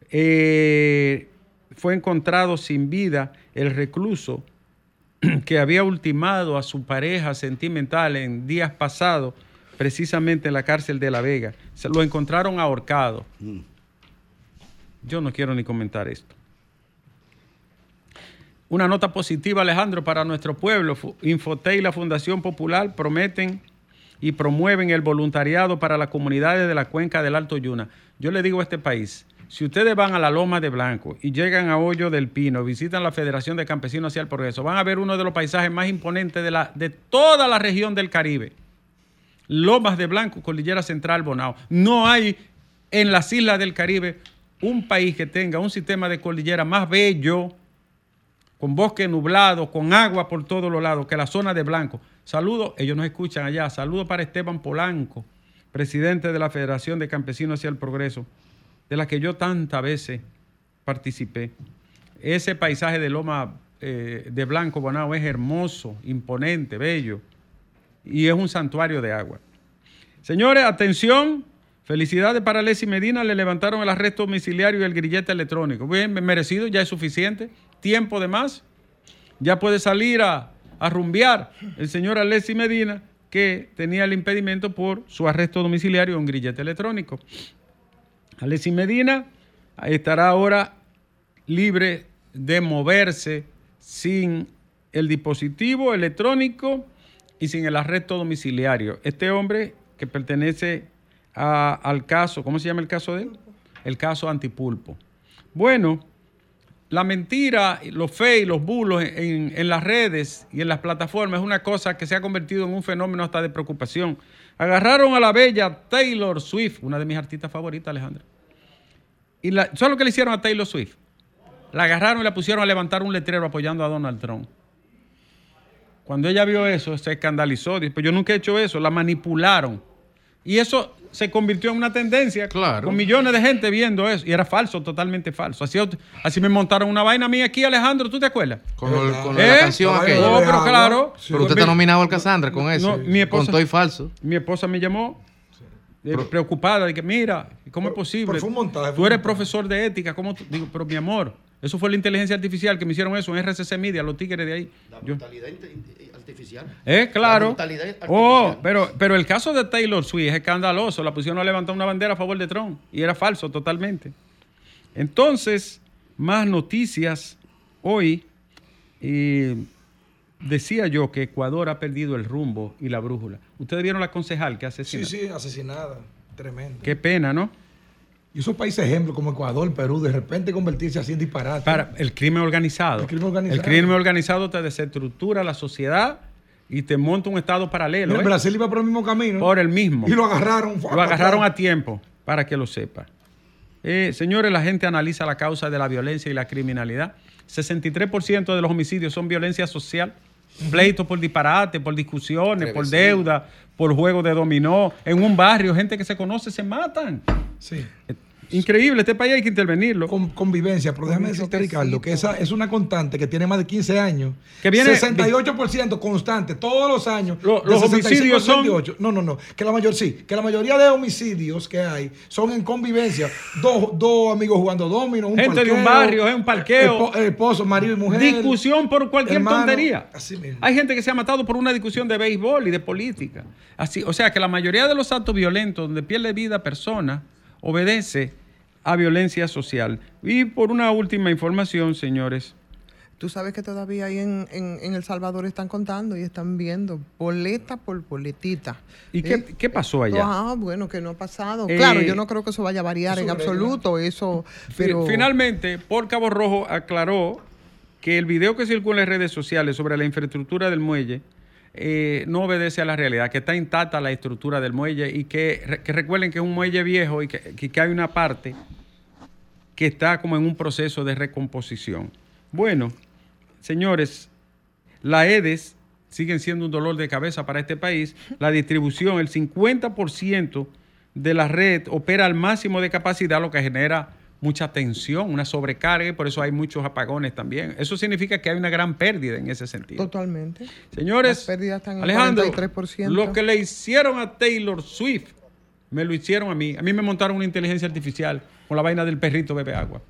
Eh, fue encontrado sin vida el recluso que había ultimado a su pareja sentimental en días pasados, precisamente en la cárcel de La Vega. Se lo encontraron ahorcado. Yo no quiero ni comentar esto. Una nota positiva, Alejandro, para nuestro pueblo. Infotec y la Fundación Popular prometen y promueven el voluntariado para las comunidades de la cuenca del Alto Yuna. Yo le digo a este país, si ustedes van a la Loma de Blanco y llegan a Hoyo del Pino, visitan la Federación de Campesinos hacia el Progreso, van a ver uno de los paisajes más imponentes de, la, de toda la región del Caribe. Lomas de Blanco, Cordillera Central, Bonao. No hay en las islas del Caribe un país que tenga un sistema de cordillera más bello, con bosque nublado, con agua por todos los lados, que la zona de Blanco. Saludos, ellos nos escuchan allá. Saludos para Esteban Polanco, presidente de la Federación de Campesinos hacia el Progreso, de la que yo tantas veces participé. Ese paisaje de Loma eh, de Blanco, Bonao, es hermoso, imponente, bello y es un santuario de agua. Señores, atención. Felicidades para Leslie Medina. Le levantaron el arresto domiciliario y el grillete electrónico. Bien, merecido, ya es suficiente. Tiempo de más. Ya puede salir a, a rumbear el señor Alessi Medina, que tenía el impedimento por su arresto domiciliario un grillete electrónico. Alessi Medina estará ahora libre de moverse sin el dispositivo electrónico y sin el arresto domiciliario. Este hombre que pertenece a- al caso, ¿cómo se llama el caso de él? El caso Antipulpo. Bueno, la mentira, los y los bulos en, en las redes y en las plataformas es una cosa que se ha convertido en un fenómeno hasta de preocupación. Agarraron a la bella Taylor Swift, una de mis artistas favoritas, Alejandra. Y la, ¿Sabes lo que le hicieron a Taylor Swift? La agarraron y la pusieron a levantar un letrero apoyando a Donald Trump. Cuando ella vio eso, se escandalizó. Dijo, "Pues yo nunca he hecho eso. La manipularon. Y eso se convirtió en una tendencia Claro. con millones de gente viendo eso. Y era falso, totalmente falso. Así, así me montaron una vaina mía aquí, Alejandro. ¿Tú te acuerdas? Con, ¿Verdad? con la ¿Eh? canción No, aquella. No, pero Alejandro. claro. Sí. Pero usted está nominado al Cassandra con eso. No, mi esposa- Con todo y falso. Mi esposa me llamó eh, preocupada de que, mira, ¿cómo es posible? pero fue un montaje, fue Tú un eres montaje. profesor de ética, ¿cómo tú? Digo, pero mi amor, eso fue la inteligencia artificial que me hicieron eso en RCC Media, los tigres de ahí. La brutalidad inte- artificial. Eh, La claro. brutalidad artificial. Oh, pero, pero el caso de Taylor Swift es escandaloso. La pusieron a levantar una bandera a favor de Trump y era falso totalmente. Entonces, más noticias hoy. Y decía yo que Ecuador ha perdido el rumbo y la brújula. Ustedes vieron la concejal que Sí, asesinó. sí, asesinada. Tremendo. Qué pena, ¿no? Y esos países ejemplos como Ecuador, Perú, de repente convertirse así en disparate. Para el crimen organizado. El crimen organizado. El crimen organizado te desestructura la sociedad y te monta un estado paralelo. Mira, ¿eh? Brasil iba por el mismo camino. Por el mismo. Y lo agarraron. Lo agarraron a tiempo, para que lo sepa. Eh, señores, la gente analiza la causa de la violencia y la criminalidad. 63% de los homicidios son violencia social. Pleitos por disparate, por discusiones, por deuda, por juego de dominó. En un barrio, gente que se conoce se matan. Sí. Eh, Increíble, este país hay que intervenirlo. Con, convivencia, pero déjame decirte, Ricardo, que esa es una constante que tiene más de 15 años. Que viene- 68% constante, todos los años. Lo- los 65 homicidios son- 68. No, no, no. Que la mayor sí. Que la mayoría de homicidios que hay son en convivencia. Dos, dos amigos jugando domino, un Gente de un parqueo, barrio, es un parqueo. espo- Esposo, marido y mujer. Discusión por cualquier hermano, tontería. así mismo. Hay gente que se ha matado por una discusión de béisbol y de política. Así, o sea que la mayoría de los actos violentos donde pierde vida persona obedece a violencia social. Y por una última información, señores, Tú sabes que todavía ahí en, en, en El Salvador están contando y están viendo boleta por boletita. ¿Y qué- qué pasó allá? Ah, bueno, que no ha pasado. Eh, claro, yo no creo que eso vaya a variar en absoluto, eso, pero... finalmente, por Cabo Rojo aclaró que el video que circula en redes sociales sobre la infraestructura del muelle eh, no obedece a la realidad, que está intacta la estructura del muelle y que, que recuerden que es un muelle viejo y que, que- que hay una parte que está como en un proceso de recomposición. Bueno, señores, la EDES siguen siendo un dolor de cabeza para este país. La distribución, el 50% de la red opera al máximo de capacidad, lo que genera mucha tensión, una sobrecarga, y por eso hay muchos apagones también. Eso significa que hay una gran pérdida en ese sentido. Totalmente. Señores, Las pérdidas están en Alejandro, 43%. lo que le hicieron a Taylor Swift, me lo hicieron a mí. A mí me montaron una inteligencia artificial con la vaina del perrito bebe agua.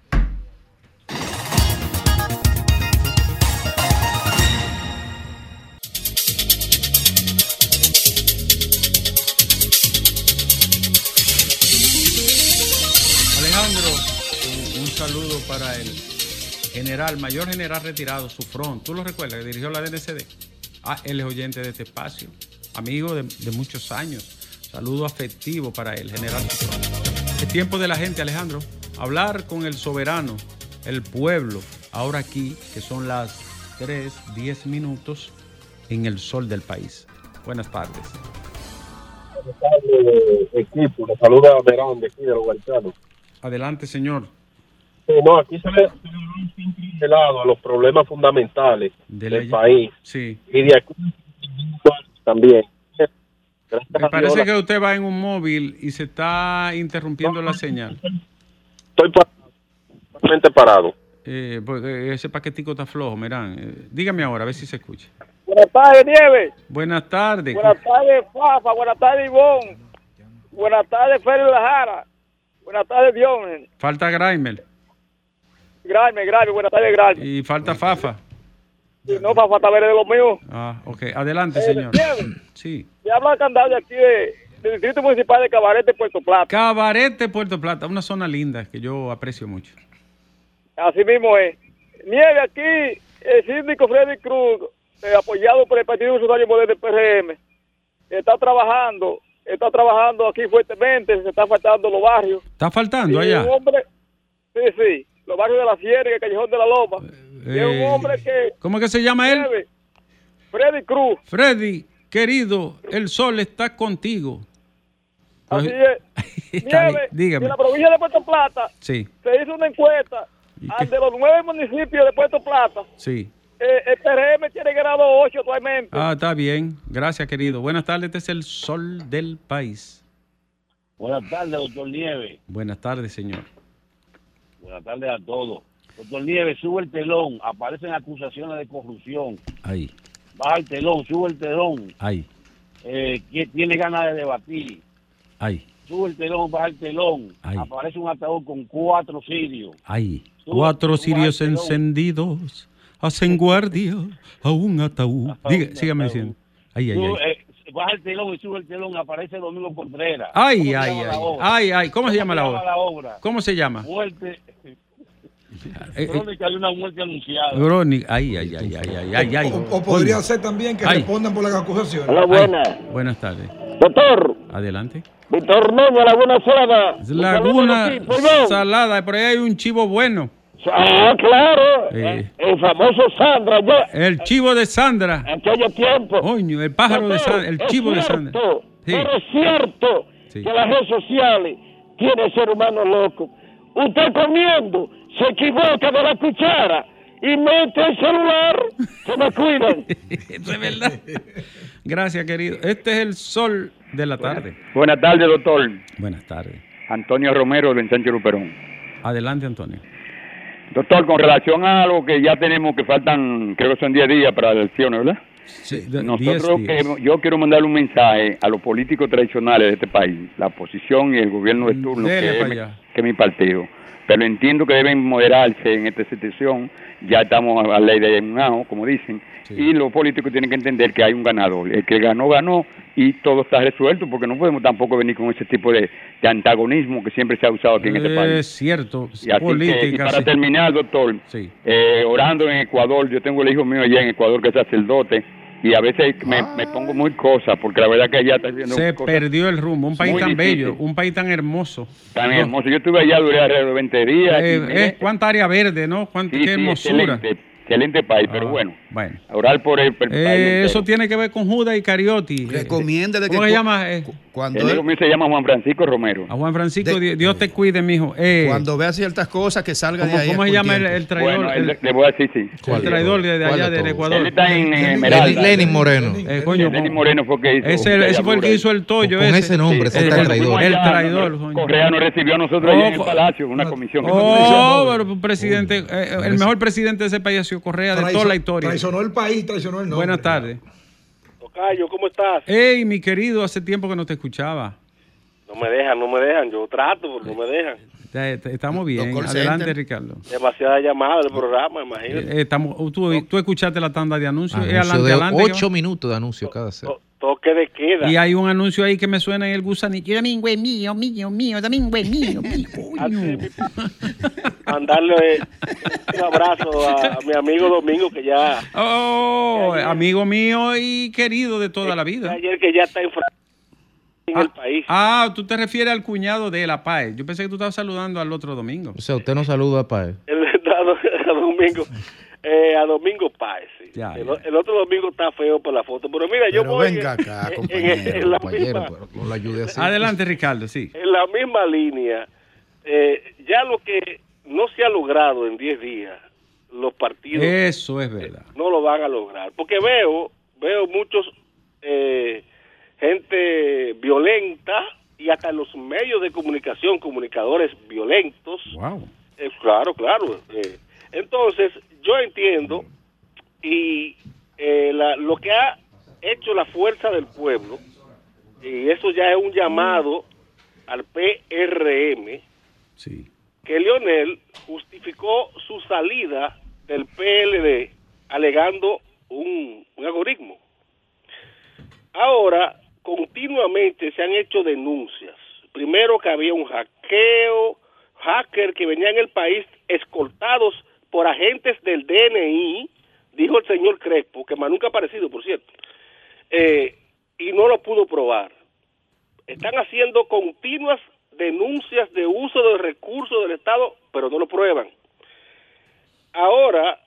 General, mayor general retirado, Sufrón. ¿Tú lo recuerdas? Que dirigió la DNCD. Ah, él es oyente de este espacio, amigo de, de muchos años. Saludo afectivo para el general Sufrón. Es tiempo de la gente, Alejandro. Hablar con el soberano, el pueblo, ahora aquí, que son las 3, 10 minutos en el sol del país. Buenas tardes. tardes, equipo. Le saluda Verón de aquí de los. Adelante, señor. Sí, no, aquí se le se le da un simple helado a los problemas fundamentales De del país Sí. y de aquí también. Gracias Me parece que usted va en un móvil y se está interrumpiendo la señal. Estoy totalmente parado. Eh, porque ese paquetico está flojo, miran. Eh, dígame ahora, a ver si se escucha. Buenas tardes, Nieves. Buenas tardes. Buenas tardes, Fafa. Buenas tardes, Ivonne. Buenas tardes, Félix Lajara. Buenas tardes, Dion. Falta Graimer Grave, grave. Buenas tardes, grave. y falta Fafa. Y no, Fafa, está de lo mío. Ah, ok. Adelante, Eh, señor. Nieves, Sí. te habla candado de aquí de, del Distrito Municipal de Cabarete, Puerto Plata. Cabarete, Puerto Plata, una zona linda que yo aprecio mucho. Así mismo es. Nieve aquí, el síndico Freddy Cruz, eh, apoyado por el Partido Revolucionario Moderno del PRM, está trabajando, está trabajando aquí fuertemente, se está faltando los barrios. ¿Está faltando Y allá? hombre, sí, sí, los barrios de la Sierra y el Callejón de la Loma. Y es un Eh, hombre que, ¿Cómo que se llama él? Freddy Cruz, Freddy, querido, el sol está contigo. así Pues- es. Nieve, dígame. en la provincia de Puerto Plata Sí, se hizo una encuesta de los nueve municipios de Puerto Plata. sí. Eh, el PRM tiene grado 8 actualmente. Ah, está bien. Gracias, querido. Buenas tardes. Este es el sol del país. Buenas tardes, doctor Nieves. Buenas tardes, señor. Buenas tardes a todos. Doctor Nieves, sube el telón. Aparecen acusaciones de corrupción. Ahí, Baja el telón, sube el telón. ahí, Eh, ¿Quién tiene ganas de debatir? ahí. sube el telón, baja el telón, Ay. aparece un ataúd con cuatro sirios. Ay, Tú- cuatro pero- encendidos hacen guardia a un ataúd. Diga, sígame diciendo. Ay, Tú, ay. eh, baja el telón y sube el telón, aparece Domingo Contreras. Ay, ¿Cómo se ay, ay. Ay, ay. ¿Cómo se llama la obra? la obra? ¿Cómo se llama? Muerte. Eh, eh, Crónica de una muerte anunciada. Verónica. Ay, ay, ay, ay, ay, ay, ay. O, o podría ser también que Ay. respondan por las acusaciones. Hola, Ay, buenas. Buenas tardes. Doctor, Adelante. Víctor Noña, Laguna Salada. Laguna. Salada, por ahí hay un chivo bueno. Ah, claro. Eh. El famoso Sandra. El chivo de Sandra. Aquello tiempo. Coño, el pájaro de Sandra, el chivo de Sandra. Sí. Pero es cierto Sí. que las redes sociales tiene ser humano loco. Usted comiendo se equivoca de la cuchara y mete el celular. Se me cuidan. Eso es verdad. Gracias, querido. Este es el sol de la tarde. Buenas tardes, doctor. Buenas tardes. Antonio Romero del Sánchez Luperón. Adelante, Antonio. Doctor, con relación a lo que ya tenemos, que faltan, creo que son 10 días para las elecciones, ¿verdad? Sí, Nosotros, días. que- yo quiero mandarle un mensaje a los políticos tradicionales de este país, la oposición y el gobierno de turno, Dele que, pa' es mi- allá. que es mi partido. Pero entiendo que deben moderarse en esta situación. Ya estamos a la ley de un como dicen. Y los políticos tienen que entender que hay un ganador. El que ganó, ganó y todo está resuelto porque no podemos tampoco venir con ese tipo de, de antagonismo que siempre se ha usado aquí en este país. Es cierto. Y, así que, y política. para sí. terminar, doctor, Sí. eh, orando en Ecuador, yo tengo el hijo mío allá en Ecuador que es sacerdote y a veces me, me pongo muy cosas porque la verdad que allá está haciendo Se perdió el rumbo. Un país tan difícil. bello, un país tan hermoso. tan No, hermosos. Yo estuve allá, duré alrededor de 20 días. eh, y miré- eh, cuánta área verde, ¿no? Cuánta, sí, qué sí, hermosura. excelente, excelente país, pero Ah, bueno, Bueno. a orar por el, por el país Eh, entero. eso tiene que ver con Judas y Cariotti. Recomiéndale ¿Cómo que se llama? Cuando, El hijo mío se llama Juan Francisco Romero. a Juan Francisco, De- Dios te cuide, mijo. Eh, cuando vea ciertas cosas, que salga ¿Cómo, de ahí. cómo se llama el, traidor? Bueno, el, él- le voy a decir, sí. el traidor de, de ¿Cuál allá de del? Ecuador. Él está en, Lenin- Esmeralda. Lenin Moreno. Eh, coño, Lenin Moreno fue que hizo. ese, ese fue el que hizo el tollo. Con ese nombre, Sí, ese el, está el- traidor. el traidor. coño. Correa nos recibió a nosotros allá en el Oh, Palacio, una comisión. que Oh, pero presidente, eh, el mejor presidente de ese país ha sido Correa de toda la historia. Traicionó el país, traicionó el nombre. Buenas tardes. Tocayo, ¿cómo estás? Hey, mi querido, hace tiempo que no te escuchaba. No me dejan, no me dejan. Yo trato, pero no me dejan. Estamos bien. Adelante. Ricardo. Demasiada llamada del programa, imagínate. Eh, estamos, tú, tú escuchaste la tanda de anuncios. Eh, Anuncio adelante, de adelante, ocho minutos de anuncio cada set. To- toque de queda. Y hay un anuncio ahí que me suena en el gusanillo. Domingo es mío, mío, mío, domingo es mío, mío. coño. Mandarle un abrazo a, a mi amigo Domingo, que ya. Oh, amigo mío y querido de toda la vida. Ayer que ya está en, en el Ah, país. ah, tú te refieres al cuñado de La Paz. Yo pensé que tú estabas saludando al otro domingo. O sea, usted no saluda para él. El, a, Domingo. Eh, a Domingo Páez. sí. Ya, el, ya. el otro domingo está feo por la foto. Pero mira, yo voy. venga en- acá, en- compañero, en- en la Compañero, misma- pero así. Adelante, Ricardo, sí. en la misma línea, eh, ya lo que no se ha logrado en 10 días, los partidos Eso es verdad. no lo van a lograr. Porque veo, veo muchos, eh, gente violenta y hasta los medios de comunicación, comunicadores violentos. Wow. Eh, claro, claro. eh. Entonces, yo entiendo y eh, la- lo que ha hecho la fuerza del pueblo, y eso ya es un llamado al PRM, Sí. que Leonel justificó su salida del PLD alegando un, un algoritmo. Ahora, continuamente se han hecho denuncias. Primero que había un hackeo, hacker que venía en el país escoltados por agentes del DNI, dijo el señor Crespo, que más nunca ha aparecido, por cierto, eh, y no lo pudo probar. Están haciendo continuas denuncias de uso de recursos del Estado, pero no lo prueban. Ahora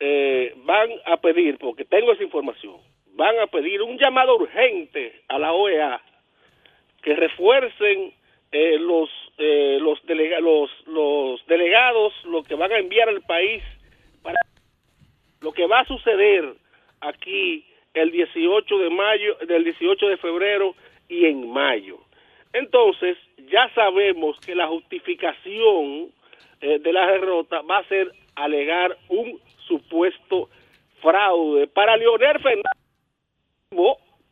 eh, van a pedir, porque tengo esa información, van a pedir un llamado urgente a la OEA que refuercen eh, los, eh, los, delega- los, los delegados, lo que van a enviar al país para lo que va a suceder aquí el 18 de mayo, del 18 de febrero y en mayo. Entonces, ya sabemos que la justificación eh, de la derrota va a ser alegar un supuesto fraude para Leonel Fernández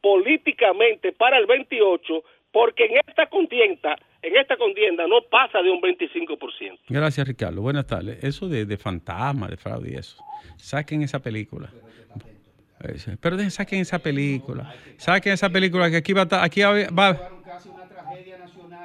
políticamente para el 28 porque en esta contienda, en esta contienda no pasa de un 25%. Gracias, Ricardo. Buenas tardes. Eso de, de fantasma, de fraude y eso. Saquen esa película. Pero saquen esa película. Saquen esa película que aquí va a estar- aquí va, va-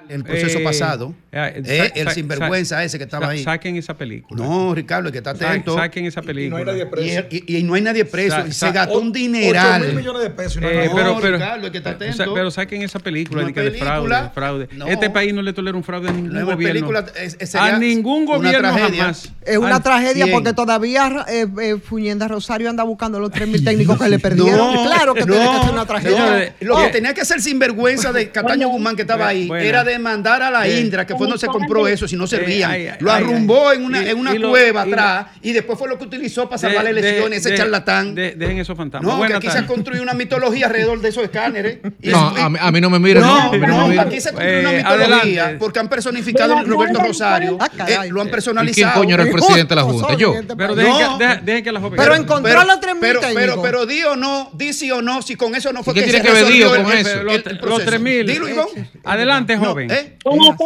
El proceso Eh, pasado. eh, Eh, el sinvergüenza ese que estaba ahí. Saquen esa película. No, Ricardo, hay que Sa- atento. Saquen esa película. Y, y- y no hay nadie preso. Sa- y se gastó un dineral. mil millones de pesos y no hay Eh, pero, No, pero, Ricardo, hay que pero, atento. pero saquen esa película de, que de fraude, de. No. Este país no le tolera un fraude a ningún gobierno. película, es- a ningún una gobierno tragedia. jamás. Es una Al- tragedia ¿quién? porque todavía eh, eh, Fuñenda Rosario anda buscando los 3.000 técnicos que le perdieron. claro que tiene que ser una tragedia. Lo que tenía que hacer sinvergüenza de Cataño Guzmán que estaba ahí era demandar a la Eh. Indra, que fue donde se compró eso, si no servían. ay, ay, lo arrumbó ay. en una, Y- en una y cueva lo- atrás y después fue lo que utilizó para salvar las de- elecciones, ese de- charlatán. de- dejen esos fantasmas. no, que aquí se ha tardes. construido una mitología alrededor de esos escáneres. Y No, eso- a mí, a mí no me miren. no, a mí no no, aquí se construye una Eh, mitología adelante. porque han personificado a Roberto Rosario, Ah, eh, lo han ¿Y quién personalizado. coño era el presidente de la Junta? Yo. Pero No. dejen, que, dejen, dejen que la joven. Pero encontró los 3.000 pero, técnicos. pero, pero di o no, di sí o no, si con eso no fue ¿Y qué que tiene se que ver resolvió el- con eso? Los, el los proceso. 3000. Dilo, Iván. Adelante, No, joven. ¿eh?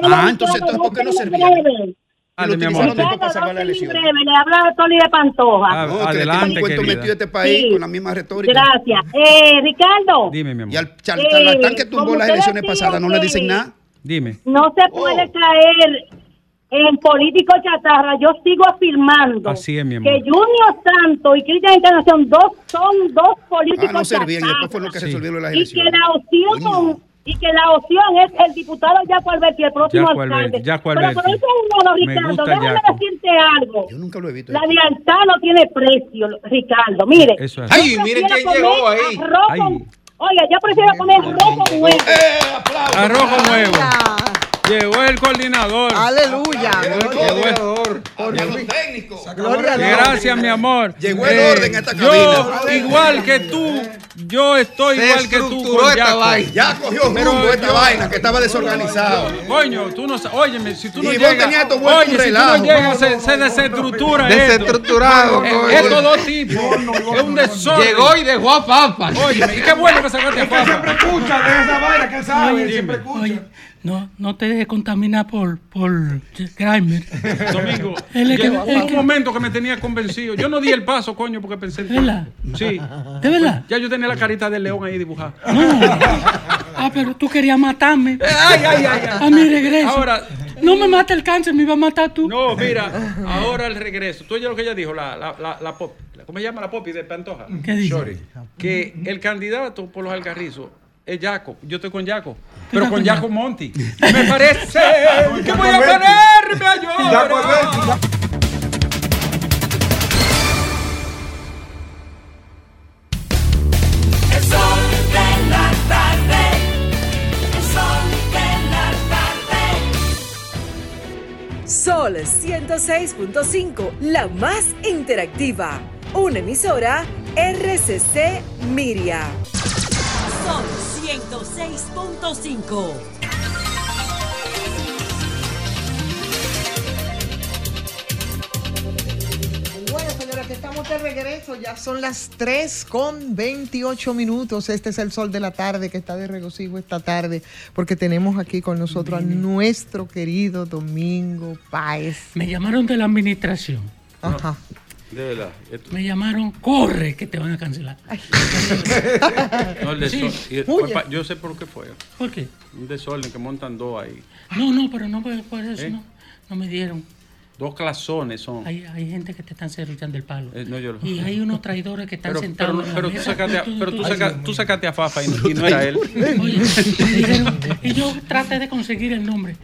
Ah, entonces tampoco que no servía. Dale, mi Lo amor. para salvar la breve, le habla a Toli de Pantoja. Ah, No, que adelante, un cuento querida. metido este país Sí. con la misma retórica. Gracias. Eh, Ricardo, Dime, mi amor. Y al charlatán que tumbó las elecciones decía pasadas no le que- dicen nada. Dime. no se puede caer en político chatarra. Yo sigo afirmando Así es, mi amor. que Junior Santos y Cristian Encarnación dos, son dos políticos Ah, no servían y chatarra. después fue lo que Sí. resolvieron las y que la opción y que la opción es el diputado Jaco Alberti, el próximo Jaco alcalde. Alberti, Pero por eso es un modo, Me Ricardo, déjame Jaco. decirte algo. Yo nunca lo he visto. La lealtad no tiene precio, Ricardo. Mire. Eso es. Ay, miren quién llegó ahí. arroz Ay. con- Oiga, yo prefiero comer arroz con huevo. ¡Eh, aplausos! Arrojo nuevo. Ah, Llegó el coordinador. Aleluya. Llegó el- técnicos. Gloria a Dios. Gracias, mi amor. Llegó el Eh, orden a esta Yo, cabina. igual que tú, yo estoy Se igual que tú estructuró con esta vaina. Ya cogió rumbo esta yo- vaina que estaba desorganizado. Coño, tú no sabes. Óyeme, si tú no Y vos llegas. esto Oye, si tú no llegas, se, se desestructura esto. Desestructurado. Eh, coño. Estos dos tipos. Es un desorden. Llegó y dejó a Papa. Oye, y qué bueno que sacaste a Papa. Escucha de vaina que él sabe, él siempre escucha. Oye, no, no te dejes contaminar por, por Grimer. Domingo, Él es que- llegó él un que- momento que me tenía convencido. Yo no di el paso, coño, porque pensé. ¿De verdad? Sí. ¿De verdad? Ya yo tenía la carita del león ahí dibujada. Ah, pero tú querías matarme. Ay, ay, ay, ay. A mi regreso. Ahora, No me mata el cáncer, me iba a matar tú. no, mira, ahora el regreso. Tú oyes lo que ella dijo, la, la, la, la pop- ¿cómo se llama la popi de Pantoja? ¿Qué dice? Que el candidato por los algarrizos es Yaco. Yo estoy con Yaco. estás Pero con Yaco? Monti. Me parece que voy a ponerme a llorar. El sol de la tarde. El sol de la tarde. Sol 106.5, la más interactiva. Una emisora RCC Miria. Sol 106.5. Bueno, señora, que estamos de regreso. Ya son las 3 con 28 minutos. Este es el sol de la tarde que está de regocijo esta tarde, porque tenemos aquí con nosotros a nuestro querido Domingo Páez. Me llamaron de la administración. Ajá. De verdad. esto- Me llamaron, corre, que te van a cancelar. No, el Sí. desorden. Y fue pa- yo sé por qué fue. ¿Por qué? Un desorden que montan dos ahí. No, no, pero no por, por eso, ¿Eh? no. No me dieron. Dos clasones son. Hay, hay gente que te están cerruchando el palo. Eh, no, yo lo- Y hay unos traidores que están Pero, sentados. pero, en la pero tú mesa. sacaste a, Tú- pero tú- tú tú- saca- tú sacaste a Fafa y, no- y no era él. Oye, me dijeron, y yo traté de conseguir el nombre.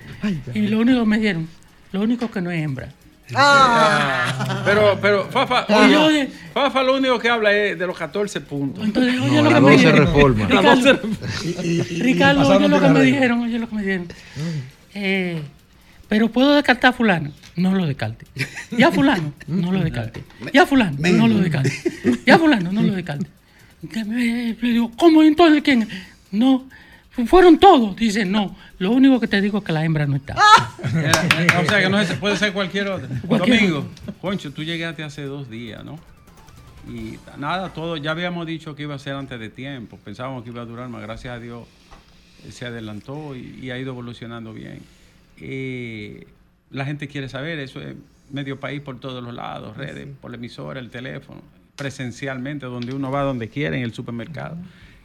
Y lo único que me dieron, lo único que no es hembra. Ah, pero, pero Fafa, Ah. oye, Oye. Fafa lo único que habla es de los 14 puntos. Entonces, oye No, lo la que me 12 dijeron. reforma. La Ricardo, 12 Ricardo, pasado oye lo que me dijeron, oye lo que me dijeron. Eh, pero puedo descartar a fulano. No lo descarte. Ya fulano, no lo descarte. Ya fulano, no lo descarte. Ya fulano, no lo descarte. Le digo, ¿cómo entonces quién? No, fueron todos. Dice, no, lo único que te digo es que la hembra no está. Eh, eh, o sea que no es- puede ser cualquier otro. Cualquier Domingo, Concho, tú llegaste hace dos días, ¿no? Y nada, todo, ya habíamos dicho que iba a ser antes de tiempo. Pensábamos que iba a durar más, gracias a Dios. se adelantó y, y ha ido evolucionando bien. Eh, la gente quiere saber, eso es medio país por todos los lados, redes, por la emisora, el teléfono, presencialmente, donde uno va donde quiere, en el supermercado.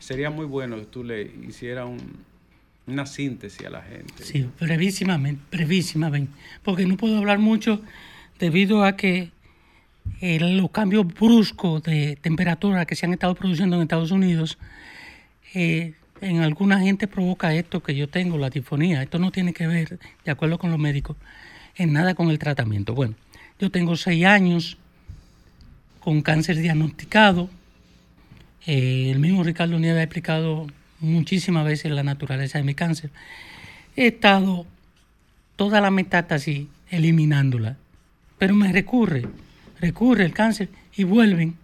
Sería muy bueno que tú le hicieras un- una síntesis a la gente. Sí, brevísimamente, brevísimamente, porque no puedo hablar mucho debido a que eh, los cambios bruscos de temperatura que se han estado produciendo en Estados Unidos, eh, en alguna gente provoca esto que yo tengo, la tifonía. Esto no tiene que ver, de acuerdo con los médicos, en nada con el tratamiento. Bueno, yo tengo seis años con cáncer diagnosticado. Eh, el mismo Ricardo Nieves ha explicado muchísimas veces la naturaleza de mi cáncer. He estado toda la metástasis eliminándola, pero me recurre, recurre el cáncer y vuelven.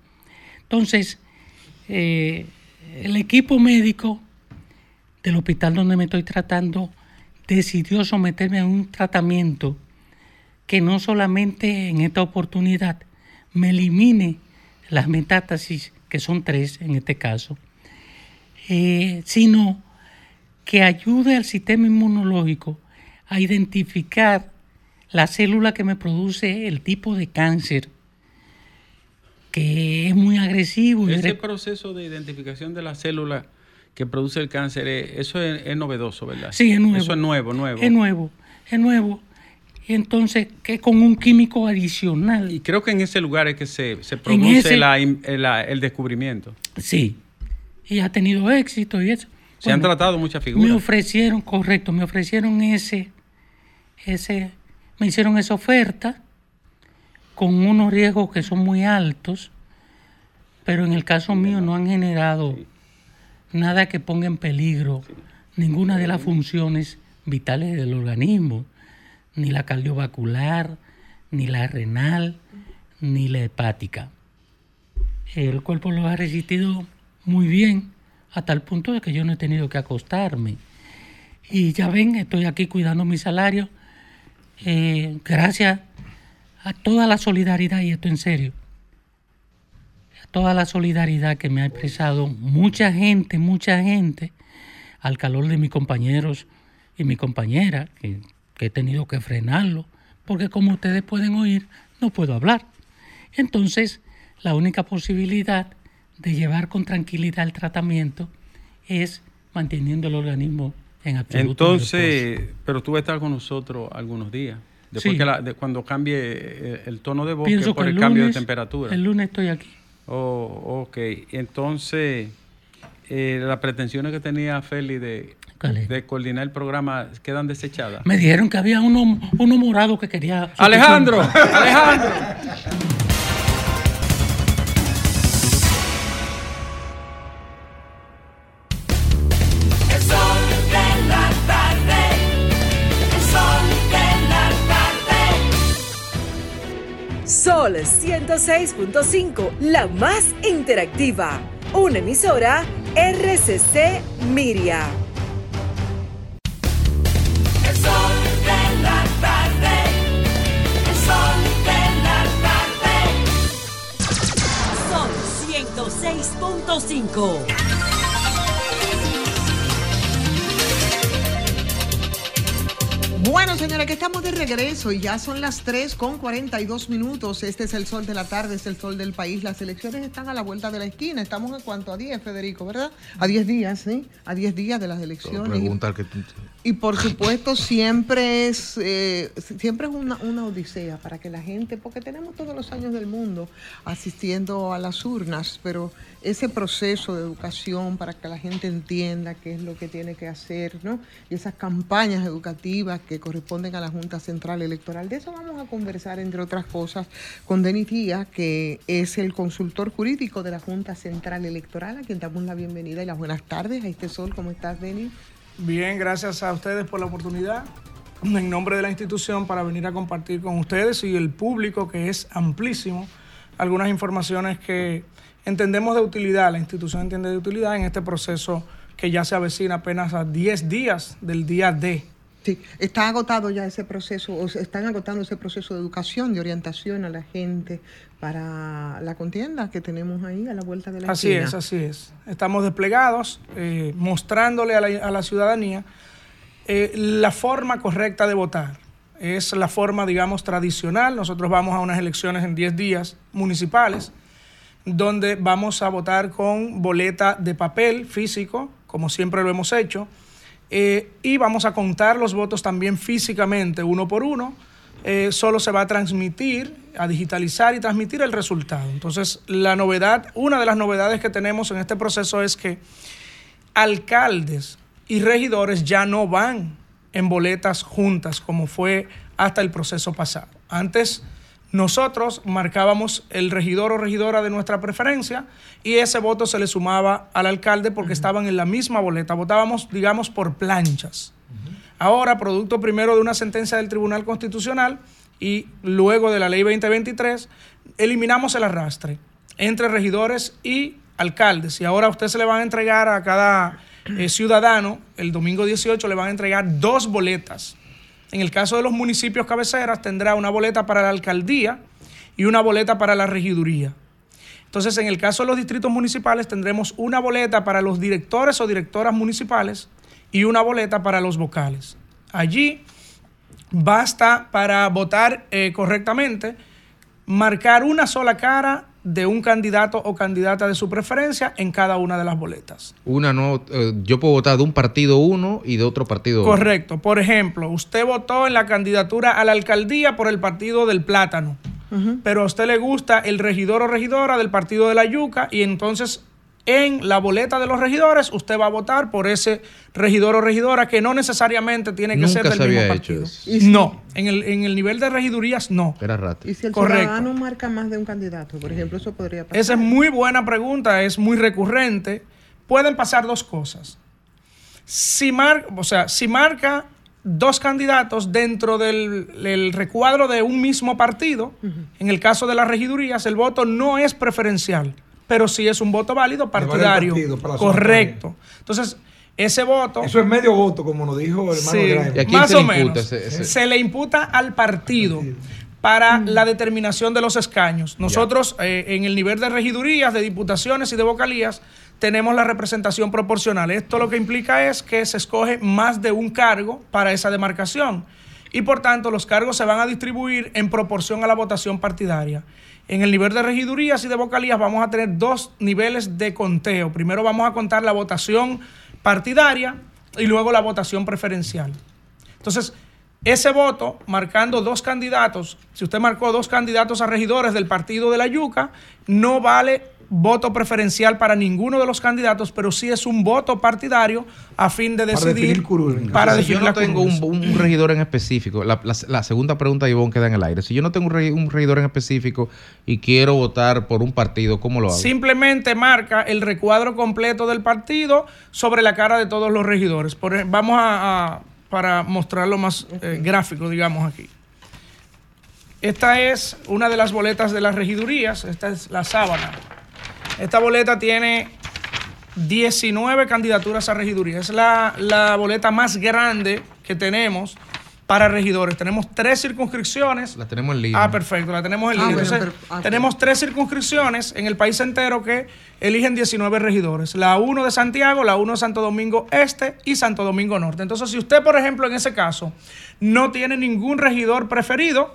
Entonces, eh, el equipo médico del hospital donde me estoy tratando decidió someterme a un tratamiento que no solamente en esta oportunidad me elimine las metástasis, que son tres en este caso, eh, sino que ayude al sistema inmunológico a identificar la célula que me produce el tipo de cáncer, que es muy agresivo. Ese proceso de identificación de la célula que produce el cáncer, eh, eso es, es novedoso, ¿verdad? Sí, es nuevo. Eso es nuevo, nuevo. Es nuevo, es nuevo. Entonces, que con un químico adicional. Y creo que en ese lugar es que se, se produce ese- la im- el, la- el descubrimiento. Sí. Y ha tenido éxito y eso. Se han tratado muchas Me figuras. ofrecieron, correcto, me ofrecieron ese, ese, me hicieron esa oferta con unos riesgos que son muy altos, pero en el caso mío no han generado nada que ponga en peligro ninguna de las funciones vitales del organismo, ni la cardiovascular, ni la renal, ni la hepática. El cuerpo lo ha resistido muy bien hasta el punto de que yo no he tenido que acostarme. Y ya ven, estoy aquí cuidando mi salario eh, gracias a toda la solidaridad, y esto en serio, a toda la solidaridad que me ha expresado mucha gente, mucha gente, al calor de mis compañeros y mi compañera, que, que he tenido que frenarlo, porque como ustedes pueden oír, no puedo hablar. Entonces, la única posibilidad de llevar con tranquilidad el tratamiento es manteniendo el organismo en absoluto Entonces, pero tú vas a estar con nosotros algunos días. Después Sí. que la- de- cuando cambie el tono de voz, Pienso por que el, el cambio de temperatura. El lunes estoy aquí. Oh, ok. Entonces, eh, las pretensiones que tenía Feli de, de coordinar el programa quedan desechadas. Me dijeron que había uno, uno morado que quería... Alejandro, Alejandro. El sol de la tarde. El sol de la tarde. Sol 106.5, la más interactiva. Una emisora RCC Miria. Sol de la tarde. Sol de la tarde. Son 106.5. Bueno, señora, que estamos de regreso y ya son las 3 con 42 minutos. Este es el sol de la tarde, es el sol del país. Las elecciones están a la vuelta de la esquina. Estamos en cuanto a 10, Federico, ¿verdad? A 10 días, ¿sí? A 10 días de las elecciones. Y- que por supuesto siempre es eh, siempre es una, una odisea para que la gente, porque tenemos todos los años del mundo asistiendo a las urnas, pero ese proceso de educación para que la gente entienda qué es lo que tiene que hacer, ¿no? Y esas campañas educativas que corresponden a la Junta Central Electoral. De eso vamos a conversar, entre otras cosas, con Denis Díaz, que es el consultor jurídico de la Junta Central Electoral, a quien damos la bienvenida y las buenas tardes a este sol. ¿Cómo estás, Denis? Bien, gracias a ustedes por la oportunidad. En nombre de la institución para venir a compartir con ustedes y el público, que es amplísimo, algunas informaciones que entendemos de utilidad, la institución entiende de utilidad en este proceso que ya se avecina apenas a 10 días del día D Sí, está agotado ya ese proceso, o se están agotando ese proceso de educación, de orientación a la gente para la contienda que tenemos ahí a la vuelta de la Así esquina. es, así es. Estamos desplegados, eh, mostrándole a la, a la ciudadanía eh, la forma correcta de votar. Es la forma, digamos, tradicional. Nosotros vamos a unas elecciones en 10 días municipales, donde vamos a votar con boleta de papel físico, como siempre lo hemos hecho, eh, y vamos a contar los votos también físicamente, uno por uno. Eh, solo se va a transmitir, a digitalizar y transmitir el resultado. Entonces, la novedad, una de las novedades que tenemos en este proceso es que alcaldes y regidores ya no van en boletas juntas como fue hasta el proceso pasado. Antes nosotros marcábamos el regidor o regidora de nuestra preferencia y ese voto se le sumaba al alcalde porque estaban en la misma boleta. Votábamos, digamos, por planchas. Ahora, producto primero de una sentencia del Tribunal Constitucional y luego de la Ley 2023, eliminamos el arrastre entre regidores y alcaldes. Y ahora a usted se le van a entregar a cada eh, ciudadano, el domingo 18 le van a entregar dos boletas. En el caso de los municipios cabeceras, tendrá una boleta para la alcaldía y una boleta para la regiduría. Entonces, en el caso de los distritos municipales, tendremos una boleta para los directores o directoras municipales y una boleta para los vocales. Allí basta para votar eh, correctamente marcar una sola cara de un candidato o candidata de su preferencia en cada una de las boletas. Una no, eh, yo puedo votar de un partido uno y de otro partido otro. Correcto. Por ejemplo, usted votó en la candidatura a la alcaldía por el partido del plátano, pero a usted le gusta el regidor o regidora del partido de la yuca y entonces en la boleta de los regidores usted va a votar por ese regidor o regidora que no necesariamente tiene que Nunca ser del se mismo había partido. hecho eso. No, en el, en el nivel de regidurías no. Era rato. Y si el Correcto. ciudadano marca más de un candidato, por ejemplo, eso podría pasar. Esa es muy buena pregunta, es muy recurrente. Pueden pasar dos cosas. Si, mar, o sea, si marca dos candidatos dentro del, del recuadro de un mismo partido, en el caso de las regidurías, el voto no es preferencial, pero sí es un voto válido partidario. partido para la Correcto. Entonces, ese voto... Eso es medio voto, como nos dijo el hermano Sí, más o menos. Se le imputa al partido para la determinación de los escaños. Nosotros, eh, en el nivel de regidurías, de diputaciones y de vocalías, tenemos la representación proporcional. Esto lo que implica es que se escoge más de un cargo para esa demarcación. Y por tanto, los cargos se van a distribuir en proporción a la votación partidaria. En el nivel de regidurías y de vocalías vamos a tener dos niveles de conteo. Primero vamos a contar la votación partidaria y luego la votación preferencial. Entonces, ese voto, marcando dos candidatos, si usted marcó dos candidatos a regidores del partido de la Yuca, no vale voto preferencial para ninguno de los candidatos, pero sí es un voto partidario a fin de decidir. definir curul. Para si definir yo no tengo un, regidor en específico, la, la- la segunda pregunta de Ivonne queda en el aire. Si yo no tengo un, regi- un regidor en específico y quiero votar por un partido, ¿cómo lo hago? Simplemente marca el recuadro completo del partido sobre la cara de todos los regidores. Por vamos a, a- para mostrarlo más eh, gráfico, digamos aquí. Esta es una de las boletas de las regidurías. Esta es la sábana. Esta boleta tiene 19 candidaturas a regiduría. Es la, la boleta más grande que tenemos para regidores. Tenemos tres circunscripciones. La tenemos en línea. Ah, perfecto, la tenemos en Ah, línea. bueno, Entonces, pero- ah, tenemos tres circunscripciones en el país entero que eligen 19 regidores. La 1 de Santiago, la 1 de Santo Domingo Este y Santo Domingo Norte. Entonces, si usted, por ejemplo, en ese caso, no tiene ningún regidor preferido,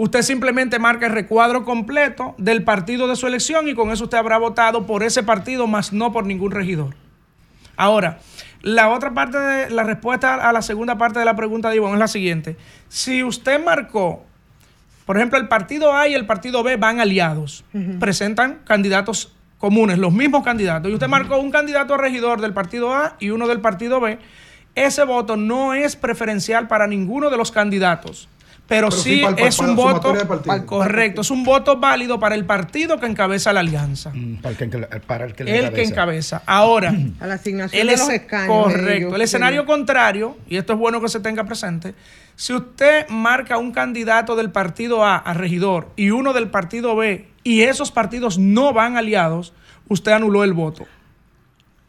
usted simplemente marca el recuadro completo del partido de su elección y con eso usted habrá votado por ese partido, más no por ningún regidor. Ahora, la otra parte de la respuesta a la segunda parte de la pregunta de Ivonne es la siguiente. Si usted marcó, por ejemplo, el partido A y el partido B van aliados, presentan candidatos comunes, los mismos candidatos, y usted marcó un candidato a regidor del partido A y uno del partido B, ese voto no es preferencial para ninguno de los candidatos. Pero, Pero sí sí, para el- es para un voto correcto, es un voto válido para el partido que encabeza la alianza. Para el que, para el que El que encabeza. encabeza. Ahora, A la asignación el de los escaños. correcto. ellos, el escenario sí. contrario, y esto es bueno que se tenga presente, si usted marca un candidato del partido A a regidor y uno del partido B y esos partidos no van aliados, usted anuló el voto.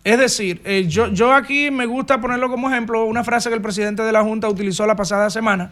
Es decir, eh, yo, yo aquí me gusta ponerlo como ejemplo una frase que el presidente de la Junta utilizó la pasada semana,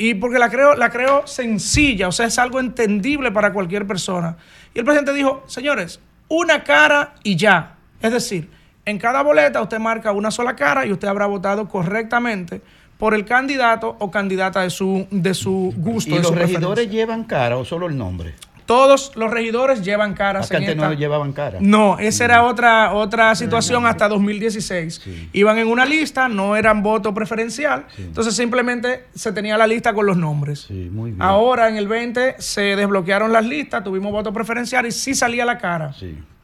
y porque la creo, la creo sencilla, o sea, es algo entendible para cualquier persona. Y el presidente dijo, señores, una cara y ya. Es decir, en cada boleta usted marca una sola cara y usted habrá votado correctamente por el candidato o candidata de su, de su gusto. ¿Y de los regidores llevan cara o solo el nombre? Todos los regidores llevan caras. Acá en antes esta- no llevaban cara. No, esa era otra, otra situación hasta 2016. Iban en una lista, no eran voto preferencial, entonces simplemente se tenía la lista con los nombres. muy bien. Ahora en el 20 se desbloquearon las listas, tuvimos voto preferencial y sí salía la cara.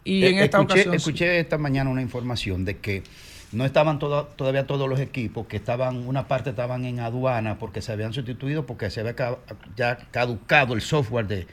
Y en Eh, esta escuché, ocasión... sí. escuché esta mañana una información de que no estaban todo- todavía todos los equipos, que estaban, una parte estaban en aduana porque se habían sustituido, porque se había ya caducado el software de,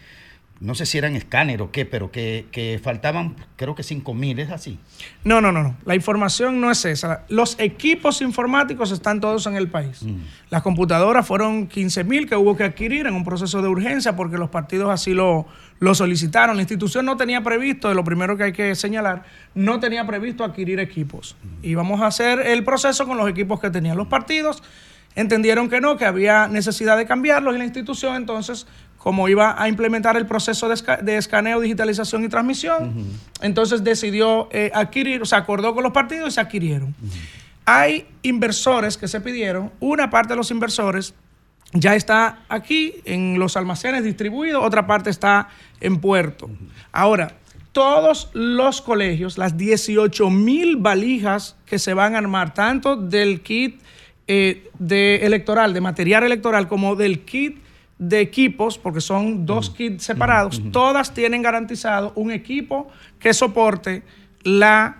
no sé si eran escáner o qué, pero que, que faltaban, creo que 5 mil, ¿es así? No, no, no, no. La información no es esa. Los equipos informáticos están todos en el país. Las computadoras fueron 15 mil que hubo que adquirir en un proceso de urgencia porque los partidos así lo, lo solicitaron. La institución no tenía previsto, de lo primero que hay que señalar, no tenía previsto adquirir equipos. Y vamos a hacer el proceso con los equipos que tenían los partidos. Entendieron que no, que había necesidad de cambiarlos y la institución entonces, como iba a implementar el proceso de, esca- de escaneo, digitalización y transmisión, entonces decidió eh, adquirir, o sea, acordó con los partidos y se adquirieron. Hay inversores que se pidieron, una parte de los inversores ya está aquí en los almacenes distribuidos, otra parte está en puerto. Ahora, todos los colegios, las 18 mil valijas que se van a armar, tanto del kit eh, de electoral, de material electoral, como del kit de equipos, porque son dos kits separados, todas tienen garantizado un equipo que soporte la,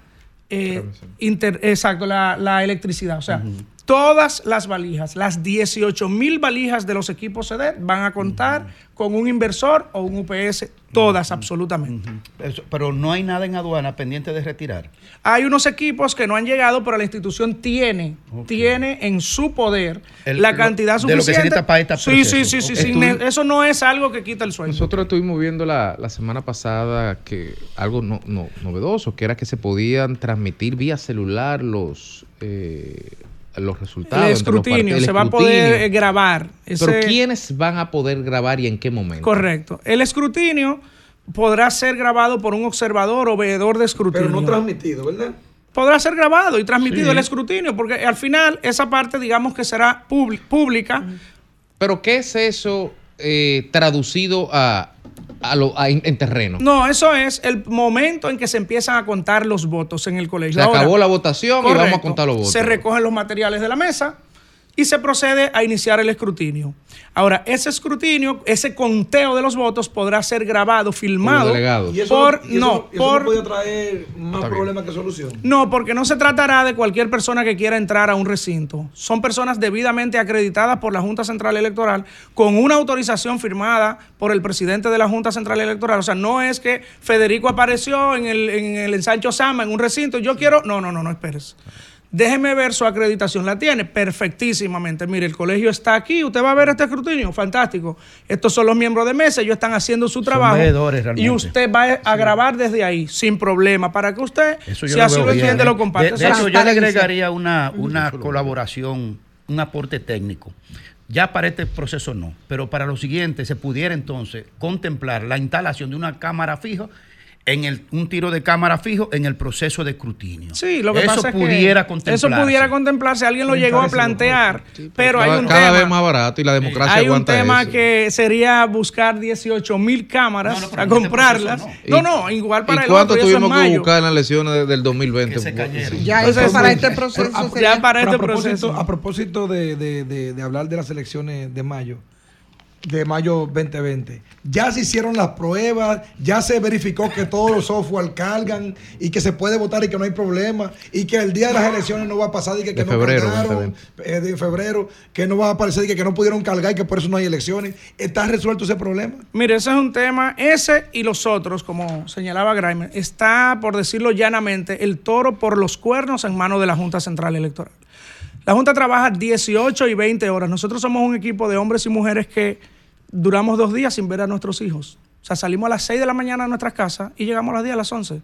eh, inter- exacto, la, la electricidad. O sea, todas las valijas, las 18 mil valijas de los equipos CEDET van a contar con un inversor o un UPS, todas absolutamente. Pero no hay nada en aduana pendiente de retirar. Hay unos equipos que no han llegado, pero la institución tiene, tiene en su poder El- la lo- cantidad de lo que se suficiente. necesita para este sí, proceso. sí, sí, sí, Eso no es algo que quita el sueño. Nosotros estuvimos viendo la, la semana pasada que algo no, no- novedoso, que era que se podían transmitir vía celular los, eh, los resultados. El escrutinio, el se va a poder eh, grabar. Pero ¿quiénes van a poder grabar y en qué momento? Correcto. El escrutinio podrá ser grabado por un observador o veedor de escrutinio. Pero no transmitido, ¿verdad? Podrá ser grabado y transmitido Sí. el escrutinio, porque al final esa parte, digamos que será pública. Pero ¿qué es eso eh, traducido a, a lo, a- en, en terreno? No, eso es el momento en que se empiezan a contar los votos en el colegio. Se Ahora, acabó la votación y vamos a contar los votos. Se recogen los materiales de la mesa y se procede a iniciar el escrutinio. Ahora, ese escrutinio, ese conteo de los votos podrá ser grabado, filmado. Y eso, por y eso- no, y eso por no puede traer más problemas que solución. no, porque no se tratará de cualquier persona que quiera entrar a un recinto. Son personas debidamente acreditadas por la Junta Central Electoral con una autorización firmada por el presidente de la Junta Central Electoral. O sea, no es que Federico apareció en el, en el ensancho Sama, en un recinto. Yo quiero. No, no, no, no esperes. Déjeme ver su acreditación. La tiene perfectísimamente. Mire, el colegio está aquí. Usted va a ver este escrutinio. Fantástico. Estos son los miembros de mesa. Ellos están haciendo su trabajo. veedores y realmente. usted va a grabar desde ahí, sin problema, para que usted, Eso yo si así lo entiende, ¿eh? lo comparte. De, Eso de hecho, yo le agregaría una, una colaboración, un aporte técnico. Ya para este proceso no, pero para lo siguiente se pudiera entonces contemplar la instalación de una cámara fija en el, un tiro de cámara fijo en el proceso de escrutinio. Sí, lo que eso pasa es que pudiera contemplarse. Eso pudiera contemplarse. Alguien lo llegó a plantear, pero hay cada, un cada tema. vez más barato y la democracia Hay un aguanta tema eso. que sería buscar 18 mil cámaras pero a en este comprarlas. proceso No, no, igual para ¿Y el cuánto otro, tuvimos que mayo. buscar en las elecciones de- del 2020? Ya Entonces, eso para sí. este proceso Pero a- sería- Ya para Pero este a propósito, proceso. a propósito de, de- de- de hablar de las elecciones de mayo, de mayo 2020, ya se hicieron las pruebas, ya se verificó que todos los software cargan y que se puede votar y que no hay problema y que el día de las elecciones no va a pasar y que, que De no febrero, cargaron, eh, de febrero, que no va a aparecer y que, que no pudieron cargar y que por eso no hay elecciones. ¿Está resuelto ese problema? Mire, ese es un tema, ese y los otros, como señalaba Grimer, está, por decirlo llanamente, el toro por los cuernos en manos de la Junta Central Electoral. La Junta trabaja 18 y 20 horas. Nosotros somos un equipo de hombres y mujeres que duramos dos días sin ver a nuestros hijos. O sea, salimos a las 6 de la mañana de nuestras casas y llegamos a las 10 a las 11.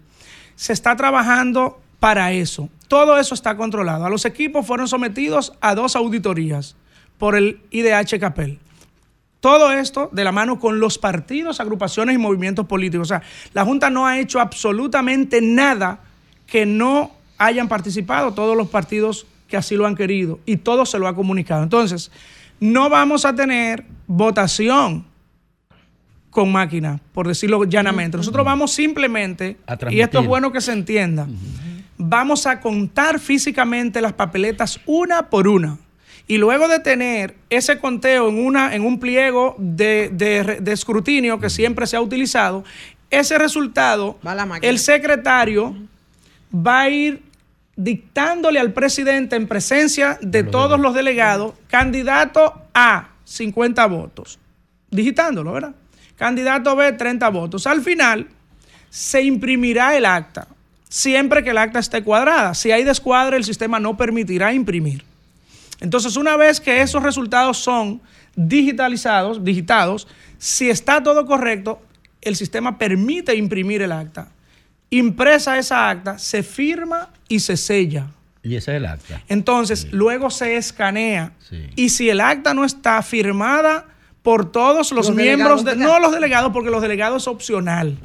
Se está trabajando para eso. Todo eso está controlado. A los equipos fueron sometidos a dos auditorías por el IDH Capel. Todo esto de la mano con los partidos, agrupaciones y movimientos políticos. O sea, la Junta no ha hecho absolutamente nada que no hayan participado todos los partidos que así lo han querido y todo se lo ha comunicado. Entonces, no vamos a tener votación con máquina, por decirlo llanamente. Nosotros vamos simplemente, A y esto es bueno que se entienda, vamos a contar físicamente las papeletas una por una. Y luego de tener ese conteo en, una, en un pliego de, de de escrutinio que siempre se ha utilizado, ese resultado, el secretario va a ir dictándole al presidente en presencia de todos los delegados, candidato A, 50 votos, digitándolo, ¿verdad? Candidato B, 30 votos. Al final, se imprimirá el acta, siempre que el acta esté cuadrada. Si hay descuadre, el sistema no permitirá imprimir. Entonces, una vez que esos resultados son digitalizados, digitados, si está todo correcto, el sistema permite imprimir el acta. Impresa esa acta, se firma y se sella. Y ese es el acta. Entonces, luego se escanea. Y si el acta no está firmada por todos los, Los miembros, no los delegados, porque los delegados es opcional.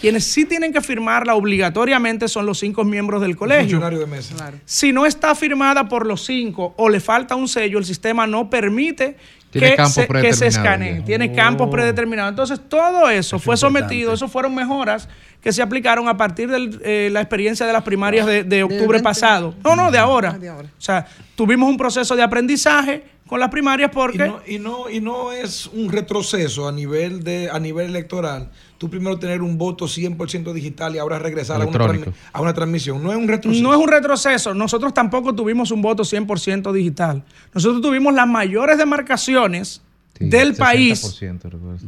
Quienes sí tienen que firmarla obligatoriamente son los cinco miembros del colegio. Funcionario de mesa. Si no está firmada por los cinco o le falta un sello, el sistema no permite Tiene que campo se, que se predeterminado escanee. ya. Tiene campo Oh. predeterminado. Entonces, todo eso fue importante. sometido, eso fueron mejoras que se aplicaron a partir de la experiencia de las primarias de, de octubre 20. pasado. No, no, de ahora. Ah, de ahora. O sea, tuvimos un proceso de aprendizaje con las primarias Y porque... no, y, no, y no es un retroceso a nivel, de, a nivel electoral. Tú primero tener un voto 100% digital y ahora regresar a una, a transmisión. No es un retroceso. No es un retroceso. Nosotros tampoco tuvimos un voto 100% digital. Nosotros tuvimos las mayores demarcaciones Sí, del país 60%, recuerdo.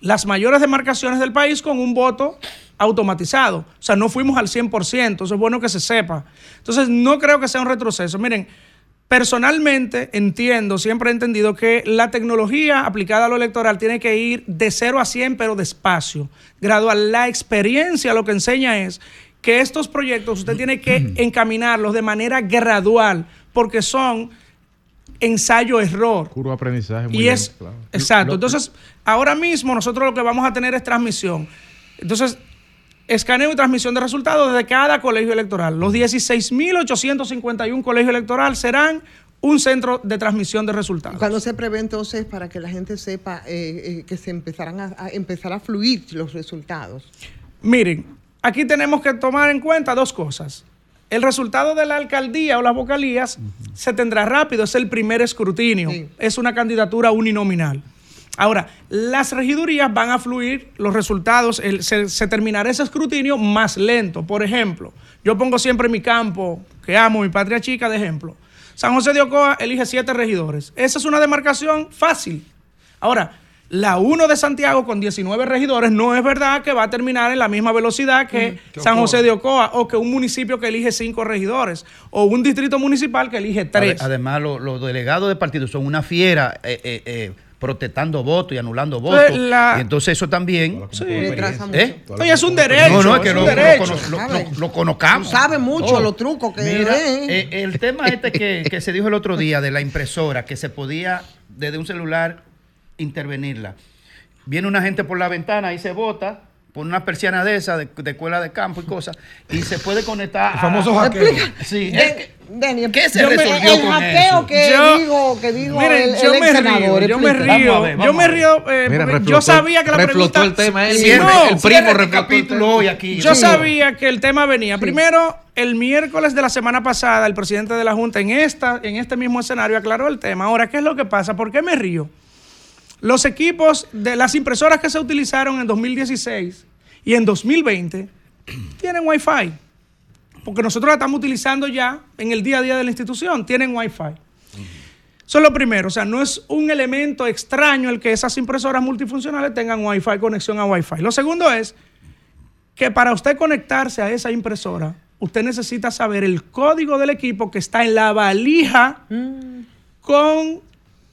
las mayores demarcaciones del país con un voto automatizado. O sea, no fuimos al 100%, eso es bueno que se sepa. Entonces, no creo que sea un retroceso. Miren, personalmente entiendo, siempre he entendido que la tecnología aplicada a lo electoral tiene que ir de 0 a 100, pero despacio, gradual. La experiencia lo que enseña es que estos proyectos usted tiene que encaminarlos de manera gradual, porque son ensayo-error. Curva aprendizaje muy Y es, claro. exacto. Entonces, ahora mismo nosotros lo que vamos a tener es transmisión. Entonces, escaneo y transmisión de resultados de cada colegio electoral. Los 16.851 colegios electorales serán un centro de transmisión de resultados. Cuando se prevé entonces para que la gente sepa eh, eh, que se empezarán a, a empezar a fluir los resultados? Miren, aquí tenemos que tomar en cuenta dos cosas. El resultado de la alcaldía o las vocalías se tendrá rápido, es el primer escrutinio, es una candidatura uninominal. Ahora, las regidurías van a fluir los resultados, el- se, se terminará ese escrutinio más lento. Por ejemplo, yo pongo siempre mi campo, que amo, mi patria chica, de ejemplo. San José de Ocoa elige siete regidores. Esa es una demarcación fácil. Ahora, la 1 de Santiago con 19 regidores no es verdad que va a terminar en la misma velocidad que San. José de Ocoa o que un municipio que elige cinco regidores o un distrito municipal que elige tres. Ade- Además, lo- los delegados de partidos son una fiera eh, eh, eh, protestando votos y anulando votos. Entonces, la- Y entonces eso también... Sí. ¿Eh? No, y es un derecho, No, no, es que lo, lo lo- ¿Sabe? lo- lo conozcamos. Tú sabes mucho Oh, los trucos que Mira, eh. eh, el tema este que, que se dijo el otro día de la impresora, que se podía desde un celular intervenirla. Viene una gente por la ventana y se bota, pone una persiana de esa, de, de escuela de campo y cosas, y se puede conectar. El famoso a- hackeo. Sí, ¿Qué se yo me- resolvió el con hackeo eso? que Yo- digo, que digo Miren, el, yo el me río, yo me río, ver, yo me río, eh, Mira, yo sabía que la pregunta... el tema él. Sí, Cierre, no, el primo Cierra reflotó el capítulo tema. hoy aquí. Yo Sí. sabía que el tema venía. Primero, el miércoles de la semana pasada, el presidente de la Junta en, esta, en este mismo escenario aclaró el tema. Ahora, ¿qué es lo que pasa? ¿Por qué me río? Los equipos de las impresoras que se utilizaron en 2016 y en 2020 tienen Wi-Fi. Porque nosotros la estamos utilizando ya en el día a día de la institución. Tienen Wi-Fi. Eso es lo primero. O sea, no es un elemento extraño el que esas impresoras multifuncionales tengan Wi-Fi, conexión a Wi-Fi. Lo segundo es que para usted conectarse a esa impresora, usted necesita saber el código del equipo que está en la valija con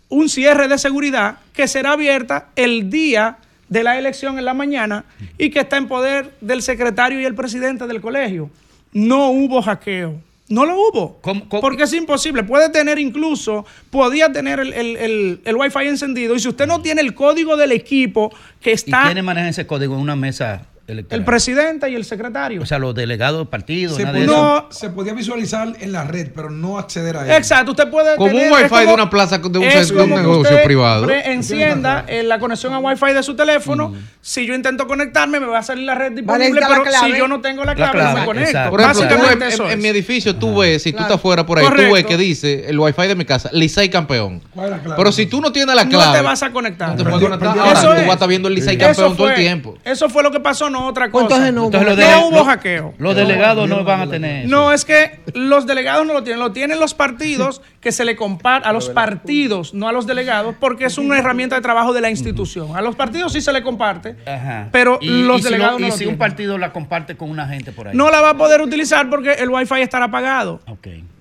un cierre de seguridad que será abierta el día de la elección en la mañana y que está en poder del secretario y el presidente del colegio. no hubo hackeo. No lo hubo. Porque es imposible. Puede tener incluso, podía tener el, el, el, el Wi-Fi encendido. Y si usted no tiene el código del equipo que ¿Y está quiénes manejan ese código en una mesa electoral? el presidente y el secretario. O sea, los delegados del partido, Se nada de podía, eso. se podía visualizar en la red, pero no acceder a él. Exacto, usted puede Como un wifi es de una plaza de un es centro- de un como que negocio usted privado. encienda eh, la conexión a wifi de su teléfono. Si yo intento conectarme, me va a salir la red disponible, la pero si yo no tengo la La clave, no me conecto. exacto. Por ejemplo, ves, eso en, en mi edificio tú ves, si tú estás fuera por ahí, tú ves que dice el wifi de mi casa, Licey campeón. ¿Cuál es la clave? Pero si tú no tienes la No clave, te vas a conectar. no te puedes conectar. Ahora tú vas a estar viendo el Licey Eso campeón todo el fue- tiempo. Eso fue lo que pasó, no otra cosa. entonces no hubo Entonces, no hackeo. Los delegados no van a tener eso. No, es que los delegados no lo tienen, lo tienen los partidos que se le comparte a los partidos, no a los delegados, porque es una herramienta de trabajo de la institución. A los partidos sí se le comparte, Ajá. pero Y- los y si delegados no- Y lo si un partido la comparte con una gente por ahí. no la va a poder utilizar porque el wifi estará apagado.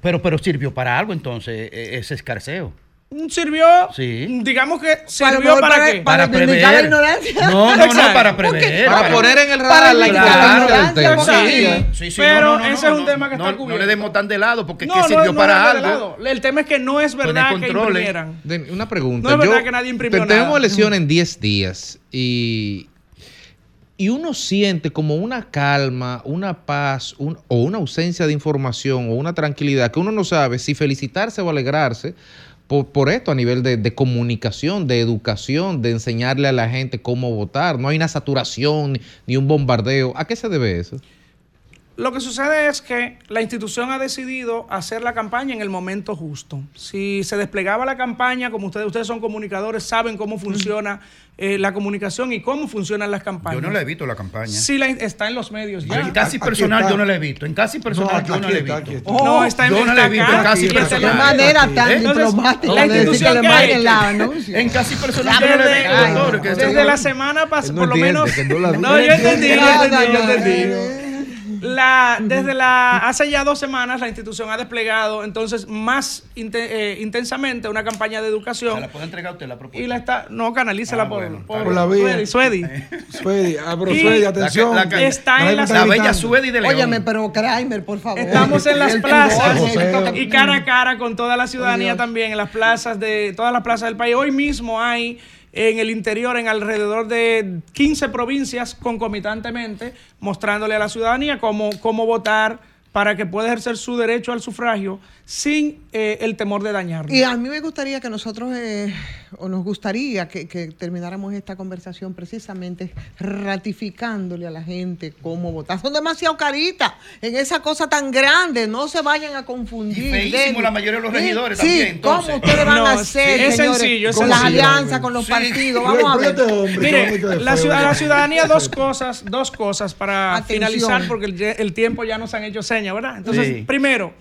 Pero, pero sirvió para algo entonces e- ese escarceo. Sirvió, Sí. digamos que sirvió para, para- qué? para Para vindicar la ignorancia. No, no, no, para ¿Por qué? prever. Para poner en el radar Para la del ignorancia, tema. Sí, Sí, sí, pero no, no, no, ese es no, un tema que no, está no, cubierto. le demos tan de lado porque es No, que no, sirvió no para algo. El tema es que no es verdad que imprimieran. Una pregunta. No es verdad Yo- que nadie imprimió te- Tenemos nada. elecciones en 10 días y, y uno siente como una calma, una paz un- o una ausencia de información o una tranquilidad que uno no sabe si felicitarse o alegrarse por, esto a nivel de, de comunicación, de educación, de enseñarle a la gente cómo votar. No hay una saturación ni un bombardeo. ¿A qué se debe eso? Lo que sucede es que la institución ha decidido hacer la campaña en el momento justo. Si se desplegaba la campaña, como ustedes, ustedes son comunicadores, saben cómo funciona eh, la comunicación y cómo funcionan las campañas. Yo no le he visto la campaña. Sí, la- está en los medios ya. En casi personal yo no la he visto. En casi personal yo no la he visto. No, está en Yo no la he visto en casi está personal. Qué manera tan ¿Eh? diplomática la de institución que ha hecho. la. En casi personal yo no la he visto, Desde, la semana pasada, no por lo menos. no la- No, yo entendí, yo entendí. La, desde la, hace ya dos semanas la institución ha desplegado entonces más inte- eh, intensamente una campaña de Se educación la puede entregar usted la propuesta. y la está, no, canalícela Ah, por, bueno, por, Por la vía. Suedi, Suedi. Suedi, ah, Suedi, la atención. la Está en las- La bella. Suedi de León. Óyeme, pero Kramer, por favor. Estamos en las plazas y cara a cara con toda la ciudadanía también, en las plazas de todas las plazas del país. Hoy mismo hay en el interior, en alrededor de 15 provincias, concomitantemente, mostrándole a la ciudadanía cómo, cómo votar para que pueda ejercer su derecho al sufragio sin eh, el temor de dañarlo. Y a mí me gustaría que nosotros, eh, o nos gustaría que, que termináramos esta conversación precisamente ratificándole a la gente cómo votar. Son demasiado caritas en esa cosa tan grande, no se vayan a confundir. Y feísimo la mayoría de los regidores sí, también, entonces. ¿Cómo ustedes van No, a hacer, es señores, sencillo, es con las alianzas, con los Sí. partidos? Vamos a ver. Este hombre, Mire, la, feo, ciudad- oye. la ciudadanía, dos cosas, dos cosas para Atención. finalizar, porque el, el tiempo ya nos han hecho señas, ¿verdad? Entonces, Sí. primero,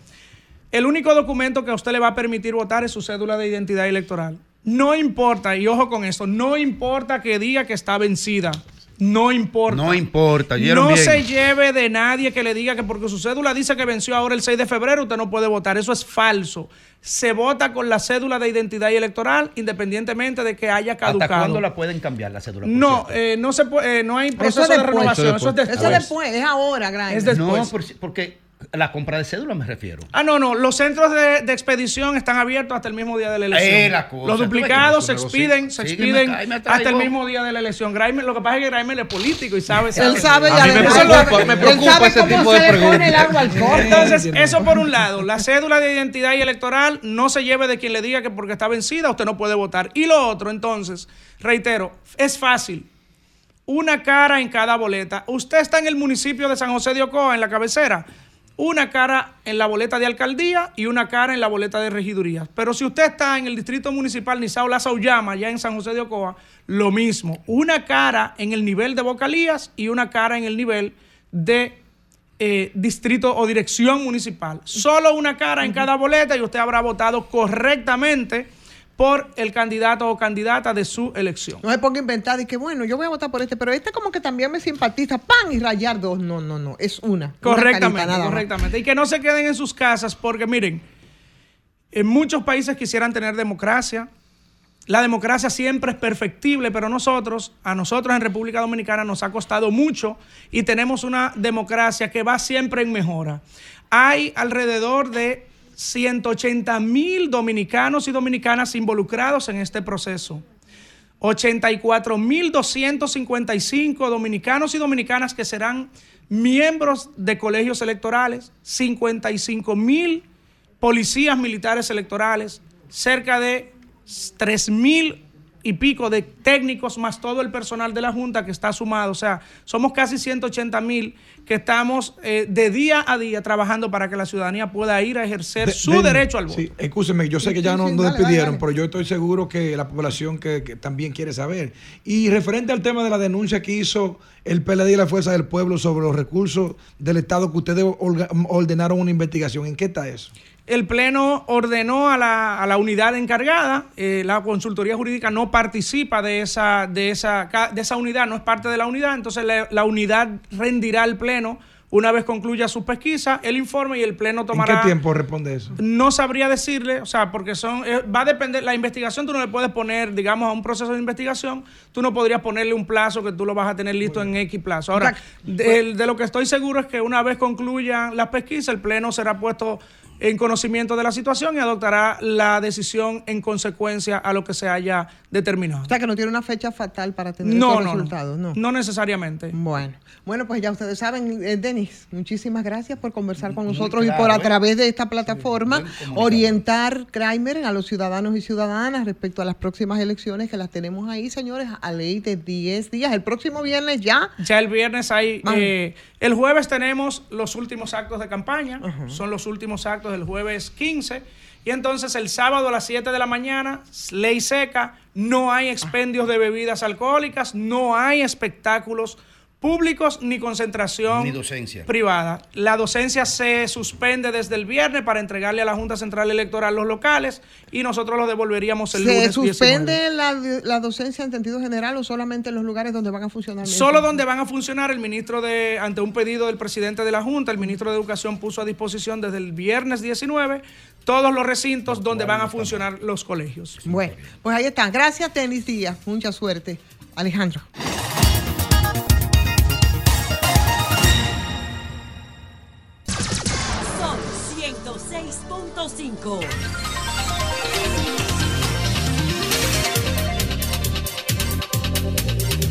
el único documento que a usted le va a permitir votar es su cédula de identidad electoral. No importa, y ojo con esto, no importa que diga que está vencida. No importa. No importa, ¿oyeron No bien? se lleve de nadie que le diga que porque su cédula dice que venció ahora el 6 de febrero, usted no puede votar. Eso es falso. Se vota con la cédula de identidad y electoral independientemente de que haya caducado. ¿Hasta cuándo la pueden cambiar la cédula? No, eh, no se puede, eh, no hay proceso es de renovación, Eso eso es después. Eso es después, es ahora, Grimes. Es después. No, por- porque la compra de cédula me refiero. Ah, no, no, los centros de, de expedición están abiertos hasta el mismo día de la elección. Eh, la cosa. los duplicados se expiden, se expiden me hasta el mismo día de la elección. Lo que pasa es que Grimer es político y sabe. Él sabe ya me de- preocupa, él me sabe preocupa ese cómo tipo de se le pone el preguntas. Entonces, eso por un lado. La cédula de identidad y electoral no se lleve de quien le diga que porque está vencida usted no puede votar. Y lo otro, entonces, reitero, es fácil. Una cara en cada boleta. Usted está en el municipio de San José de Ocoa, en la cabecera. Una cara en la boleta de alcaldía y una cara en la boleta de regiduría. Pero si usted está en el distrito municipal Nisao Laza Ullama, ya en San José de Ocoa, lo mismo. Una cara en el nivel de vocalías y una cara en el nivel de eh, distrito o dirección municipal. Solo una cara en cada boleta y usted habrá votado correctamente por el candidato o candidata de su elección. No se ponga a inventar y que bueno, yo voy a votar por este, pero este como que también me simpatiza, pan y rayar dos. No, no, no, es una. una Correctamente, más. correctamente. Y que no se queden en sus casas porque miren, en muchos países quisieran tener democracia, la democracia siempre es perfectible, pero nosotros, a nosotros en República Dominicana nos ha costado mucho y tenemos una democracia que va siempre en mejora. Hay alrededor de 180 mil dominicanos y dominicanas involucrados en este proceso. 84.255 dominicanos y dominicanas que serán miembros de colegios electorales, 55.000 policías militares electorales, cerca de 3.000 y pico de técnicos más todo el personal de la Junta que está sumado. O sea, somos casi 180 mil que estamos eh, de día a día trabajando para que la ciudadanía pueda ir a ejercer De- su de- derecho al voto. Sí, escúcheme, yo sé que ya Sí, no dale, despidieron, dale, dale. pero yo estoy seguro que la población que, que también quiere saber. Y referente al tema de la denuncia que hizo el PLD y la Fuerza del Pueblo sobre los recursos del Estado que ustedes ordenaron una investigación, ¿en qué está eso? El Pleno ordenó a la, a la unidad encargada, eh, la consultoría jurídica no participa de esa, de, esa, de esa unidad, no es parte de la unidad, entonces la, la unidad rendirá al Pleno, una vez concluya su pesquisa, el informe y el Pleno tomará... ¿En qué tiempo responde eso? No sabría decirle, o sea, porque son, eh, va a depender, la investigación tú no le puedes poner, digamos, a un proceso de investigación, tú no podrías ponerle un plazo que tú lo vas a tener listo en X plazo. Ahora, de, de lo que estoy seguro es que una vez concluyan las pesquisas, el Pleno será puesto en conocimiento de la situación y adoptará la decisión en consecuencia a lo que se haya determinado. O sea, que no tiene una fecha fatal para tener No, esos no, no. resultados, ¿no? No necesariamente. Bueno, bueno, pues ya ustedes saben, eh, Denis, muchísimas gracias por conversar con nosotros y por a ¿eh? través de esta plataforma orientar, Kramer, a los ciudadanos y ciudadanas respecto a las próximas elecciones que las tenemos ahí, señores, a ley de 10 días. El próximo viernes ya. Ya el viernes hay. Vamos. eh, el jueves tenemos los últimos actos de campaña. Son los últimos actos del jueves 15. Y entonces el sábado a las 7 de la mañana, ley seca, no hay expendios de bebidas alcohólicas, no hay espectáculos públicos ni concentración Ni docencia. privada. La docencia se suspende desde el viernes para entregarle a la Junta Central Electoral los locales y nosotros los devolveríamos el ¿Se lunes 19. suspende la, la docencia en sentido general o solamente en los lugares donde van a funcionar? Solo donde van a funcionar el ministro de, ante un pedido del presidente de la Junta, el ministro de Educación puso a disposición desde el viernes 19 todos los recintos donde van a funcionar los colegios. Bueno, pues ahí están. Gracias, Tenis Díaz. Mucha suerte. Alejandro. 106.5.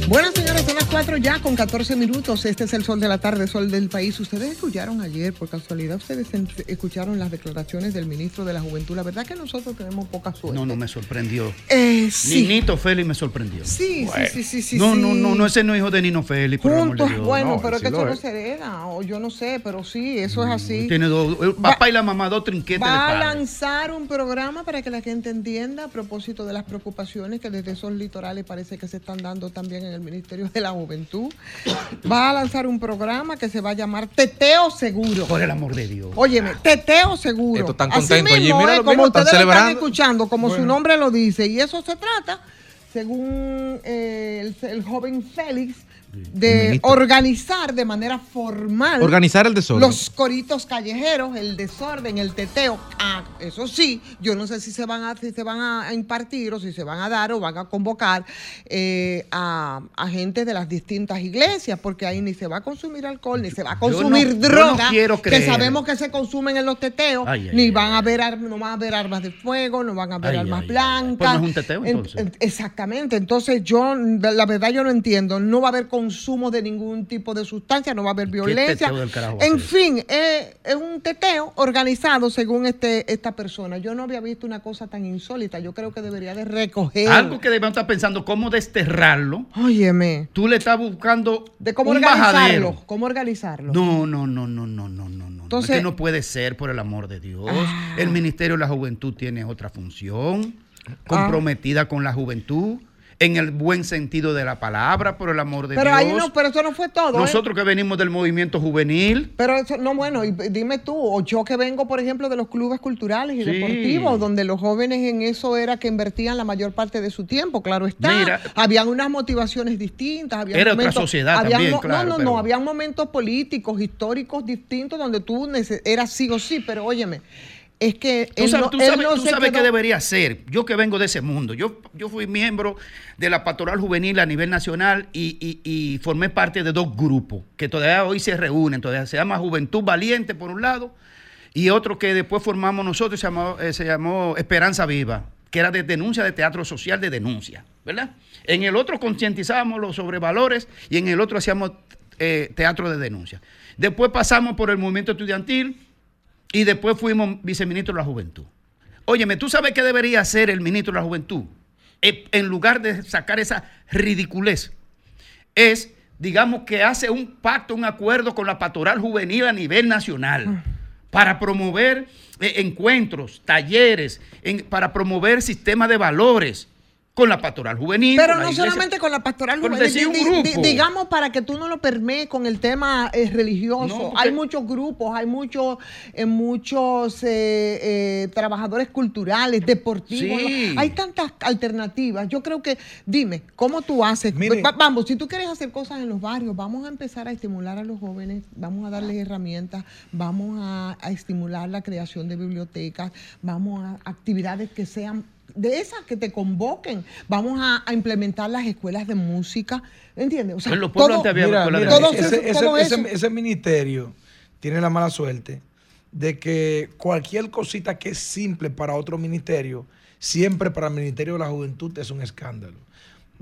Bueno, señores, 4 ya con 14 minutos. Este es el sol de la tarde, sol del país. Ustedes escucharon ayer, por casualidad, ustedes escucharon las declaraciones del ministro de la Juventud. La verdad que nosotros tenemos poca suerte. No, no me sorprendió. Eh, sí. Ninito Félix me sorprendió. Sí, sí, sí, sí, sí, No, no, no, no, ese no es hijo de Nino Félix, por el amor de Juntos, Dios. bueno, No, pero sí que eso no es. se hereda, o yo no sé, pero sí, eso es así. Tiene dos, el papá y la mamá, dos trinquetes de Va a lanzar un programa para que la gente entienda a propósito de las preocupaciones que desde esos litorales parece que se están dando también en el Ministerio de la Juventud. Va a lanzar un programa que se va a llamar Teteo Seguro. Por el amor de Dios. Óyeme, Teteo Seguro. Estos están Así contentos allí, míralo, eh, como míralo, están ustedes lo están celebrando. escuchando, como su nombre lo dice. Y eso se trata, según eh, el, el joven Félix, de organizar de manera formal Organizar el desorden. los coritos callejeros, el desorden, el teteo. Ah, eso sí, yo no sé si se van a, si se van a impartir o si se van a dar o van a convocar eh, a, a gente de las distintas iglesias, porque ahí ni se va a consumir alcohol, ni se va a consumir no- no droga, quiero que sabemos que se consumen en los teteos, Ay, ay, ni ay, van a haber ar- no van a haber armas de fuego, no van a haber Ay, armas ay, ay, blancas. Pues no es un teteo, En- entonces. en- exactamente, entonces yo, la verdad yo no entiendo, no va a haber consumo de ningún tipo de sustancia, no va a haber violencia. carajo En fin, eh, es un teteo organizado según este esta persona. Yo no había visto una cosa tan insólita, yo creo que debería de recoger. Algo que debemos estar pensando cómo desterrarlo. Óyeme. Tú le estás buscando De cómo un organizarlo, bajadero. cómo organizarlo. No, no, no, no, no, no, no, no. Entonces- es que no puede ser, por el amor de Dios. Ah. El Ministerio de la Juventud tiene otra función, comprometida con la juventud, en el buen sentido de la palabra, por el amor de Pero Dios. ahí no, pero eso no fue todo. ¿eh? Nosotros que venimos del movimiento juvenil, Pero eso, no, bueno, y dime tú, o yo que vengo, por ejemplo, de los clubes culturales y Sí. deportivos, donde los jóvenes en eso era que invertían la mayor parte de su tiempo, claro está. Mira. habían unas motivaciones distintas. Habían Era otra sociedad habían también, mo- claro, No, no, pero- no, habían momentos políticos, históricos distintos donde tú eras sí o sí, pero óyeme. Es que Tú sabes, no- tú él sabes- no tú sabes qué debería ser. Yo que vengo de ese mundo. Yo, yo fui miembro de la pastoral juvenil a nivel nacional y, y- y formé parte de dos grupos que todavía hoy se reúnen. Todavía se llama Juventud Valiente por un lado y otro que después formamos nosotros se llamó, eh, se llamó Esperanza Viva, que era de denuncia de teatro social de denuncia, ¿verdad? En el otro concientizábamos los sobre valores y en el otro hacíamos eh, teatro de denuncia. Después pasamos por el movimiento estudiantil y después fuimos viceministro de la Juventud. Óyeme, ¿tú sabes qué debería hacer el ministro de la Juventud? Eh, En lugar de sacar esa ridiculez, es, digamos, que hace un pacto, un acuerdo con la pastoral juvenil a nivel nacional para promover eh, encuentros, talleres, en- para promover sistemas de valores con la pastoral juvenil. Pero no iglesia. solamente con la pastoral Por juvenil, di- di- grupo. digamos para que tú no lo permees con el tema eh, religioso. No, porque- hay muchos grupos, hay muchos, eh, muchos eh, eh, trabajadores culturales, deportivos. Sí. Hay tantas alternativas. Yo creo que, dime, ¿cómo tú haces? Mire. Va- vamos, si tú quieres hacer cosas en los barrios, vamos a empezar a estimular a los jóvenes, vamos a darles herramientas, vamos a, a estimular la creación de bibliotecas, vamos a actividades que sean de esas que te convoquen. Vamos a, a implementar las escuelas de música. ¿Entiendes? O sea, En los pueblos todo- antes había Mira, escuela de mira, Todo ese, eso- ese- todo ese- eso. ese ministerio tiene la mala suerte de que cualquier cosita que es simple para otro ministerio, siempre para el Ministerio de la Juventud es un escándalo.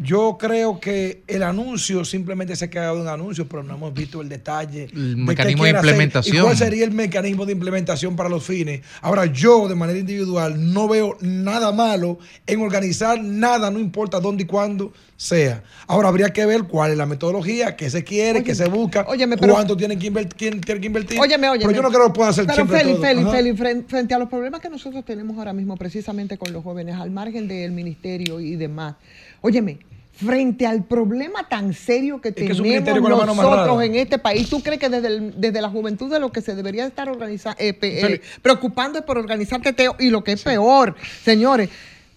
Yo creo que el anuncio simplemente se ha quedado en anuncio, pero no hemos visto el detalle. El mecanismo de hacer implementación. ¿Y cuál sería el mecanismo de implementación para los fines? Ahora, yo de manera individual no veo nada malo en organizar nada, no importa dónde y cuándo sea. Ahora, habría que ver cuál es la metodología, qué se quiere, qué se busca, óyeme, pero- cuánto tienen que, invertir, quién tiene que invertir. Óyeme, óyeme. Pero yo no creo que pueda hacer Pero siempre Feli, todo. Feli. Feli, fren- frente a los problemas que nosotros tenemos ahora mismo, precisamente con los jóvenes, al margen del ministerio y demás. Óyeme, frente al problema tan serio que es tenemos nosotros en este país, ¿tú crees que desde, el- desde la juventud de lo que se debería estar organizando, Feli. preocupando es por organizar teteo? Y lo que es peor, señores.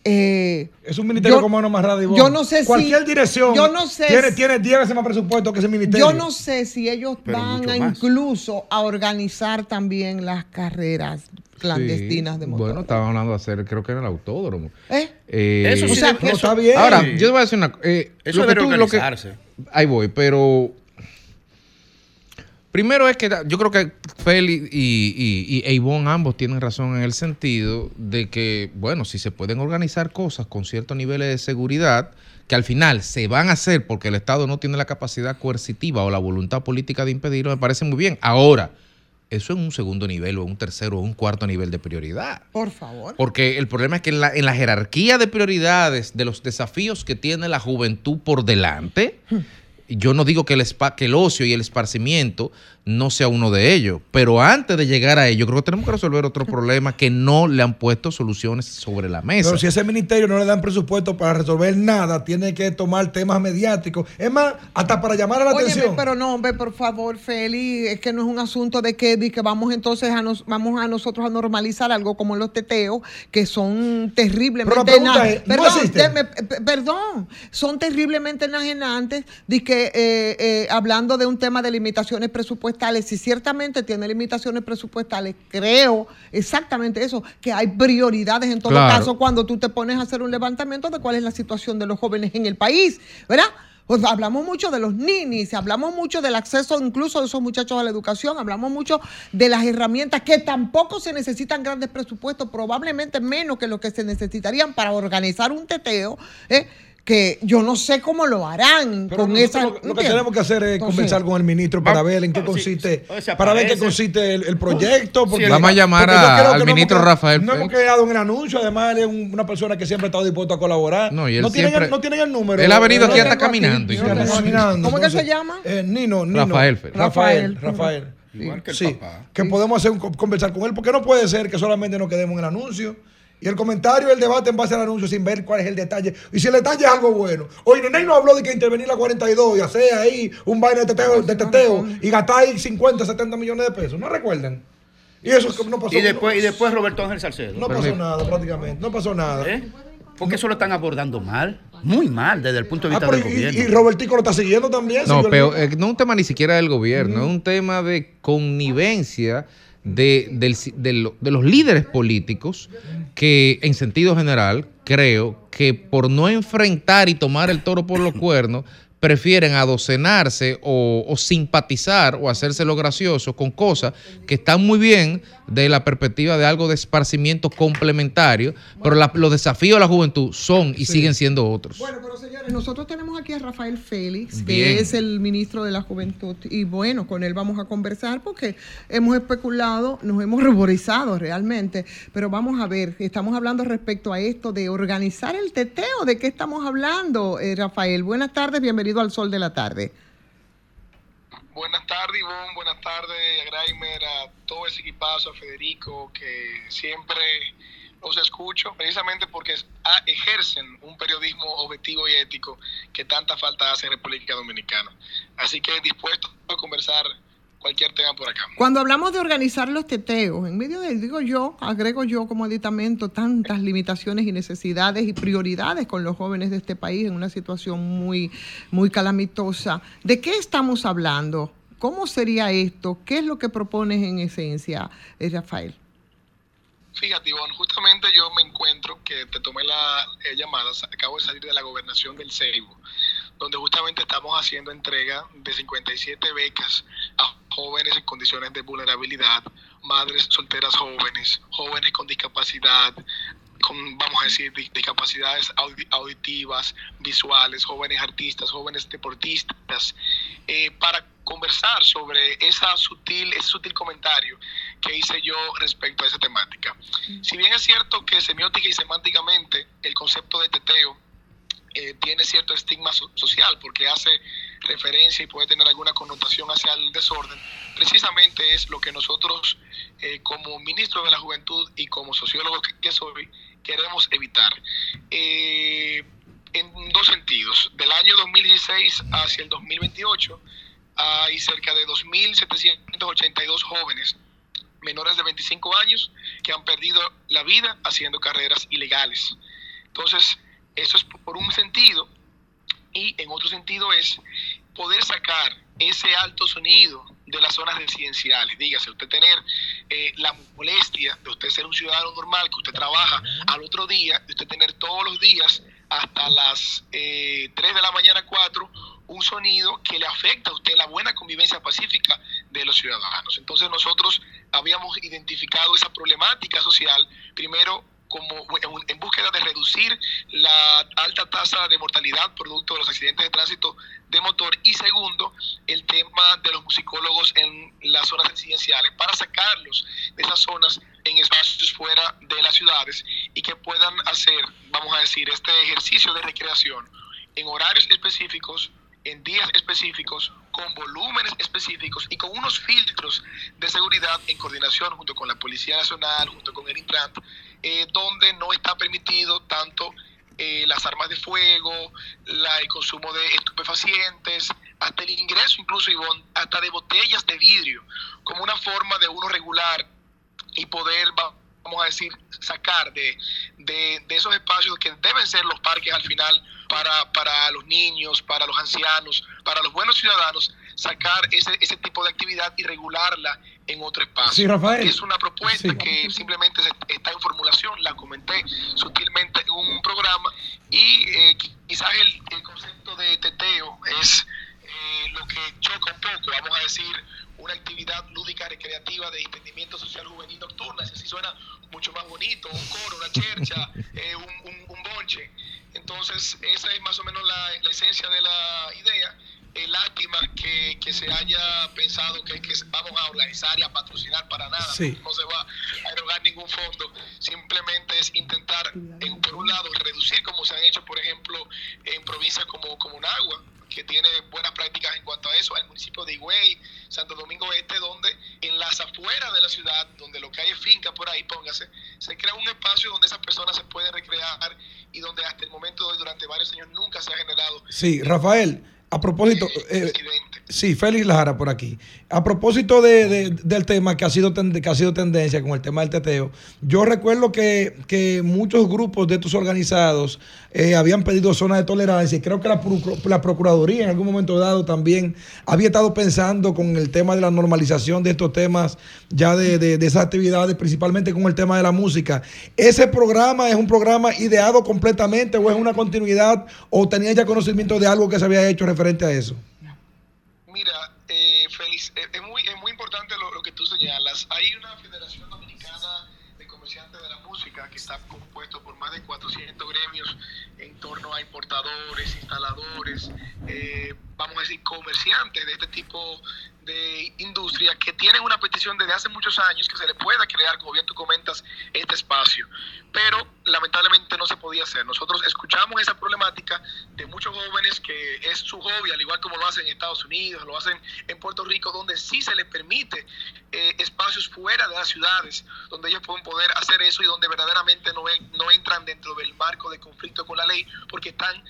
eh, Es un ministerio yo- con mano amarrada y Yo no sé si. Cualquier dirección Yo no sé tiene, si- tiene 10 veces más presupuesto que ese ministerio. yo no sé si ellos Pero van a más. incluso a organizar también las carreras clandestinas Sí, de motor. Bueno, estaban hablando de hacer, creo que en el autódromo. ¿Eh? Eh, Eso sí O sea, debe- pero eso- está bien. Ahora, yo te voy a decir una cosa. eh, Eso lo que tú- lo que-. Ahí voy, pero. Primero es que yo creo que Feli y, y, y Ivonne ambos tienen razón en el sentido de que, bueno, si se pueden organizar cosas con ciertos niveles de seguridad, que al final se van a hacer porque el Estado no tiene la capacidad coercitiva o la voluntad política de impedirlo, me parece muy bien. Ahora, eso en un segundo nivel o un tercero o un cuarto nivel de prioridad. Por favor. Porque el problema es que en la, en la jerarquía de prioridades de los desafíos que tiene la juventud por delante, yo no digo que el, espa- que el ocio y el esparcimiento no sea uno de ellos, pero antes de llegar a ello, creo que tenemos que resolver otro problema que no le han puesto soluciones sobre la mesa. Pero si ese ministerio no le dan presupuesto para resolver nada, tiene que tomar temas mediáticos. Es más, hasta para llamar a la Óyeme, atención. pero no, hombre, por favor, Feli, es que no es un asunto de que, de que vamos entonces a nos, vamos a nosotros a normalizar algo como los teteos, que son terriblemente Pero la es, ¿no perdón, déme- perdón, son terriblemente enajenantes, de que eh, eh, hablando de un tema de limitaciones presupuestales, si ciertamente tiene limitaciones presupuestales, creo exactamente eso, que hay prioridades en todo Claro. caso cuando tú te pones a hacer un levantamiento de cuál es la situación de los jóvenes en el país, ¿verdad? Pues hablamos mucho de los ninis, hablamos mucho del acceso incluso de esos muchachos a la educación, hablamos mucho de las herramientas que tampoco se necesitan grandes presupuestos, probablemente menos que lo que se necesitarían para organizar un teteo, ¿eh? Que yo no sé cómo lo harán Pero con esa... lo, lo que tenemos que hacer es Entonces, conversar con el ministro para Va- ver en qué consiste, para ver qué consiste el, el proyecto. Porque, Vamos a llamar a- al no hemos ministro quedado- Rafael No hemos en el anuncio, además él es un- una persona que siempre ha estado dispuesto a colaborar. No, y él tienen, siempre- el, no tienen el número. Él ha venido aquí No hasta caminando y todo. hasta caminando. ¿Cómo que se llama? eh, Nino, Nino. Rafael. Rafael. Rafael. Rafael. Igual que el sí, papá. que podemos hacer un, conversar con él, porque no puede ser que solamente nos quedemos en el anuncio. Y el comentario, el debate en base al anuncio sin ver cuál es el detalle. Y si el detalle es algo bueno. Oye, Neney no habló de que intervenir la 42 y hacer ahí un vaina de teteo, de teteo y gastar ahí 50, 70 millones de pesos. ¿No recuerdan? Y eso es que no pasó Y después, y después Roberto Ángel Salcedo. No pasó nada prácticamente. No pasó nada. ¿Eh? Porque eso lo están abordando mal, muy mal desde el punto de Ah, vista del y, gobierno. y Robertico lo está siguiendo también. No, pero eh, no es un tema ni siquiera del gobierno, es un tema de connivencia de, del de los líderes políticos que en sentido general creo que por no enfrentar y tomar el toro por los cuernos, prefieren adocenarse o, o simpatizar o hacerse lo gracioso con cosas que están muy bien de la perspectiva de algo de esparcimiento complementario, pero la- los desafíos de la juventud son y siguen siendo otros. Bueno, pero señores, nosotros tenemos aquí a Rafael Félix, que es el ministro de la Juventud, y bueno, con él vamos a conversar porque hemos especulado, nos hemos ruborizado realmente, pero vamos a ver, estamos hablando respecto a esto de organizar el teteo, ¿de qué estamos hablando, eh, Rafael? Buenas tardes, bienvenido al Sol de la Tarde. Buenas tardes, Ivonne. Buenas tardes, a Graimer, a todo ese equipazo, a Federico, que siempre los escucho, precisamente porque ah, ejercen un periodismo objetivo y ético que tanta falta hace en República Dominicana. Así que dispuesto a conversar cualquier tema por acá. Cuando hablamos de organizar los teteos, en medio de, digo yo, agrego yo como aditamento tantas limitaciones y necesidades y prioridades con los jóvenes de este país en una situación muy, muy calamitosa. ¿De qué estamos hablando? ¿Cómo sería esto? ¿Qué es lo que propones en esencia, eh, Rafael? Fíjate, Ivonne, justamente yo me encuentro que te tomé la eh, llamada, acabo de salir de la gobernación del Ceibo, donde justamente estamos haciendo entrega de 57 becas a jóvenes en condiciones de vulnerabilidad, madres solteras jóvenes, jóvenes con discapacidad, con, vamos a decir, di- discapacidades audi- auditivas, visuales, jóvenes artistas, jóvenes deportistas, eh, para conversar sobre esa sutil, ese sutil comentario que hice yo respecto a esa temática. Si bien es cierto que semiótica y semánticamente el concepto de teteo eh, tiene cierto estigma so- social porque hace referencia y puede tener alguna connotación hacia el desorden, precisamente es lo que nosotros eh, como ministro de la juventud y como sociólogo que, soy queremos evitar. Eh, en dos sentidos. Del año 2016 hacia el 2028 hay cerca de 2.782 jóvenes menores de 25 años que han perdido la vida haciendo carreras ilegales. Entonces, eso es por un sentido. Y en otro sentido es poder sacar ese alto sonido de las zonas residenciales. Dígase, usted tener eh, la molestia de usted ser un ciudadano normal, que usted trabaja al otro día, de usted tener todos los días hasta las eh, 3 de la mañana, 4, un sonido que le afecta a usted la buena convivencia pacífica de los ciudadanos. Entonces nosotros habíamos identificado esa problemática social, primero como en- en búsqueda de reducir la alta tasa de mortalidad producto de los accidentes de tránsito de motor. Y segundo, el tema de los musicólogos en las zonas residenciales para sacarlos de esas zonas en espacios fuera de las ciudades y que puedan hacer, vamos a decir, este ejercicio de recreación en horarios específicos, en días específicos, con volúmenes específicos y con unos filtros de seguridad en coordinación junto con la Policía Nacional, junto con el Intran, eh, donde no está permitido tanto eh, las armas de fuego, la- el consumo de estupefacientes, hasta el ingreso incluso, Ivonne, hasta de botellas de vidrio, como una forma de uno regular y poder, va- vamos a decir, sacar de, de, de esos espacios que deben ser los parques al final para, para los niños, para los ancianos, para los buenos ciudadanos, sacar ese, ese tipo de actividad y regularla en otro espacio. Sí, Rafael. Es una propuesta Sí. que simplemente está en formulación, la comenté sutilmente en un programa y eh, qui- quizás el, el concepto de teteo es eh, lo que choca un poco, vamos a decir, una actividad lúdica recreativa de emprendimiento social juvenil nocturna, si así suena mucho más bonito, un coro, una chercha, eh, un, un- un bonche. Entonces, esa es más o menos la, la esencia de la idea. Eh, lástima que, que se haya pensado que, que vamos a organizar y a patrocinar para nada, Sí. no se va a erogar ningún fondo, simplemente es intentar, en- por un lado, reducir como se han hecho, por ejemplo, en provincias como, como Nagua, que tiene buenas prácticas en cuanto a eso, al municipio de Higüey, Santo Domingo Este, donde en las afueras de la ciudad, donde lo que hay es finca por ahí, póngase, se crea un espacio donde esas personas se pueden recrear y donde hasta el momento de hoy, durante varios años, nunca se ha generado Sí, Rafael, A propósito, eh, sí, Félix Lara por aquí. A propósito de- de- del tema que ha, sido tendencia con el tema del teteo, yo recuerdo que, muchos grupos de estos organizados eh, habían pedido zonas de tolerancia y creo que la, la Procuraduría en algún momento dado también había estado pensando con el tema de la normalización de estos temas ya de, de- de esas actividades, principalmente con el tema de la música. ¿Ese programa es un programa ideado completamente o es una continuidad o tenía ya conocimiento de algo que se había hecho referente a eso? Félix, eh, es, muy, es muy importante lo, lo que tú señalas. Hay una Federación Dominicana de Comerciantes de la Música que está compuesto por más de 400 gremios en torno a importadores, instaladores, eh, vamos a decir, comerciantes de este tipo de industria que tienen una petición desde hace muchos años que se le pueda crear, como bien tú comentas, este espacio. Pero lamentablemente no se podía hacer. Nosotros escuchamos esa problemática de muchos jóvenes que es su hobby, al igual como lo hacen en Estados Unidos, lo hacen en Puerto Rico, donde sí se les permite eh, espacios fuera de las ciudades, donde ellos pueden poder hacer eso y donde verdaderamente no, en- no entran dentro del marco de conflicto con la ley, porque están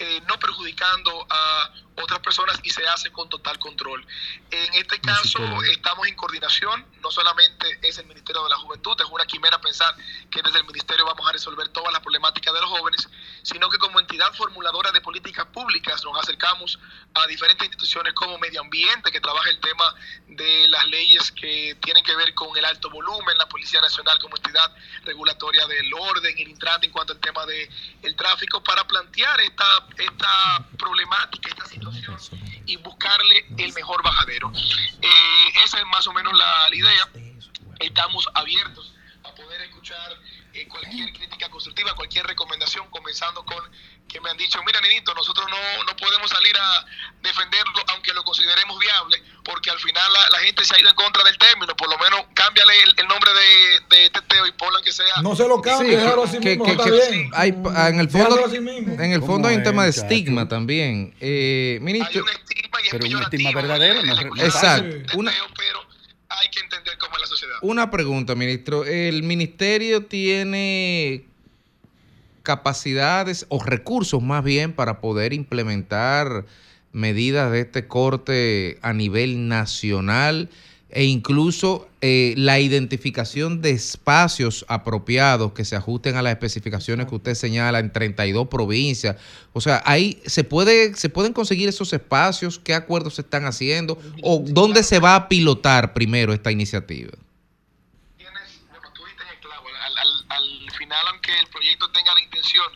eh, no perjudicando a otras personas y se hace con total control. En este caso estamos en coordinación, no solamente es el Ministerio de la Juventud, es una quimera pensar que desde el Ministerio vamos a resolver todas las problemáticas de los jóvenes, sino que como entidad formuladora de políticas públicas nos acercamos a diferentes instituciones como Medio Ambiente, que trabaja el tema de las leyes que tienen que ver con el alto volumen, la Policía Nacional como entidad regulatoria del orden, el Intran en cuanto al tema del el tráfico, para plantear esta, esta problemática, esta situación y buscarle el mejor bajadero. Eh, esa es más o menos la, la idea. Estamos abiertos a poder escuchar eh, cualquier crítica constructiva, cualquier recomendación, comenzando con que me han dicho, mira, Ninito, nosotros no, no podemos salir a defenderlo aunque lo consideremos viable, porque al final la, la gente se ha ido en contra del término, por lo menos cámbiale el, el nombre de, de teteo y ponlo que sea. No se lo cambie, Sí, déjalo así que- mismo, que- está que- bien. hay- en el fondo, Déjalo así mismo. en el ¿Cómo fondo hay un es, tema de estigma también. Eh, ministro, Pero un estigma verdadero, no es exacto. Una, hay que entender cómo es la sociedad. Una pregunta, ministro. ¿El ministerio tiene capacidades o recursos más bien para poder implementar medidas de este corte a nivel nacional e incluso eh, la identificación de espacios apropiados que se ajusten a las especificaciones que usted señala en 32 provincias? O sea, ahí se puede se pueden conseguir esos espacios, qué acuerdos se están haciendo o dónde se va a pilotar primero esta iniciativa. al, al- al aunque el proyecto tenga la intención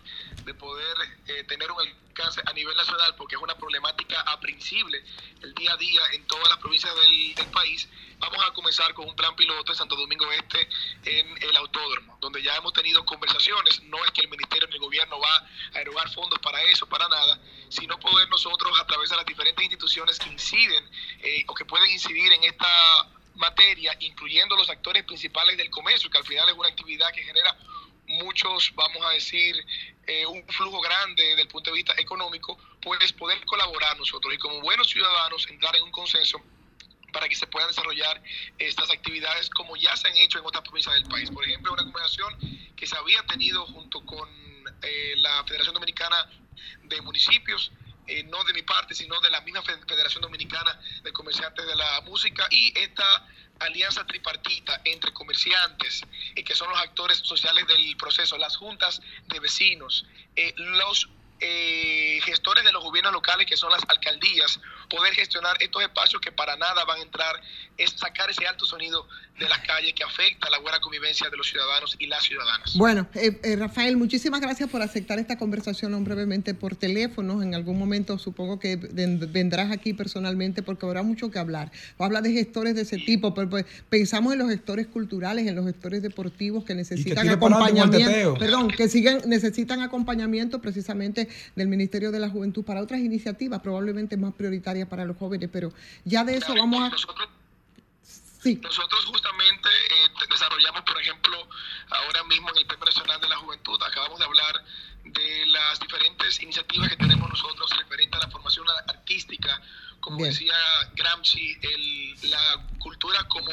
de poder eh, tener un alcance a nivel nacional, porque es una problemática aprehensible el día a día en todas las provincias del, del país, vamos a comenzar con un plan piloto en Santo Domingo Este, en el autódromo, donde ya hemos tenido conversaciones. No es que el ministerio ni el gobierno va a erogar fondos para eso, para nada, sino poder nosotros, a través de las diferentes instituciones que inciden eh, o que pueden incidir en esta materia, incluyendo los actores principales del comercio, que al final es una actividad que genera muchos, vamos a decir, eh, un flujo grande desde el punto de vista económico, pues poder colaborar nosotros y como buenos ciudadanos entrar en un consenso para que se puedan desarrollar estas actividades como ya se han hecho en otras provincias del país. Por ejemplo, una conversación que se había tenido junto con eh, la Federación Dominicana de Municipios, eh, no de mi parte, sino de la misma Fe- Federación Dominicana de Comerciantes de la Música y esta alianza tripartita entre comerciantes, eh, que son los actores sociales del proceso, las juntas de vecinos, eh, los eh, gestores de los gobiernos locales, que son las alcaldías, poder gestionar estos espacios que para nada van a entrar, es sacar ese alto sonido de las calles que afecta la buena convivencia de los ciudadanos y las ciudadanas. Bueno, eh, eh, Rafael, muchísimas gracias por aceptar esta conversación aún brevemente por teléfono. En algún momento supongo que ven- vendrás aquí personalmente porque habrá mucho que hablar. Habla de gestores de ese tipo, pero pues, pensamos en los gestores culturales, en los gestores deportivos que necesitan acompañamiento, perdón, que siguen necesitan acompañamiento precisamente del Ministerio de la Juventud para otras iniciativas probablemente más prioritarias para los jóvenes, pero ya de eso vamos a Nosotros justamente eh, desarrollamos, por ejemplo, ahora mismo en el Premio Nacional de la Juventud, acabamos de hablar de las diferentes iniciativas que tenemos nosotros referente a la formación artística, como Bien. decía Gramsci, el- la cultura como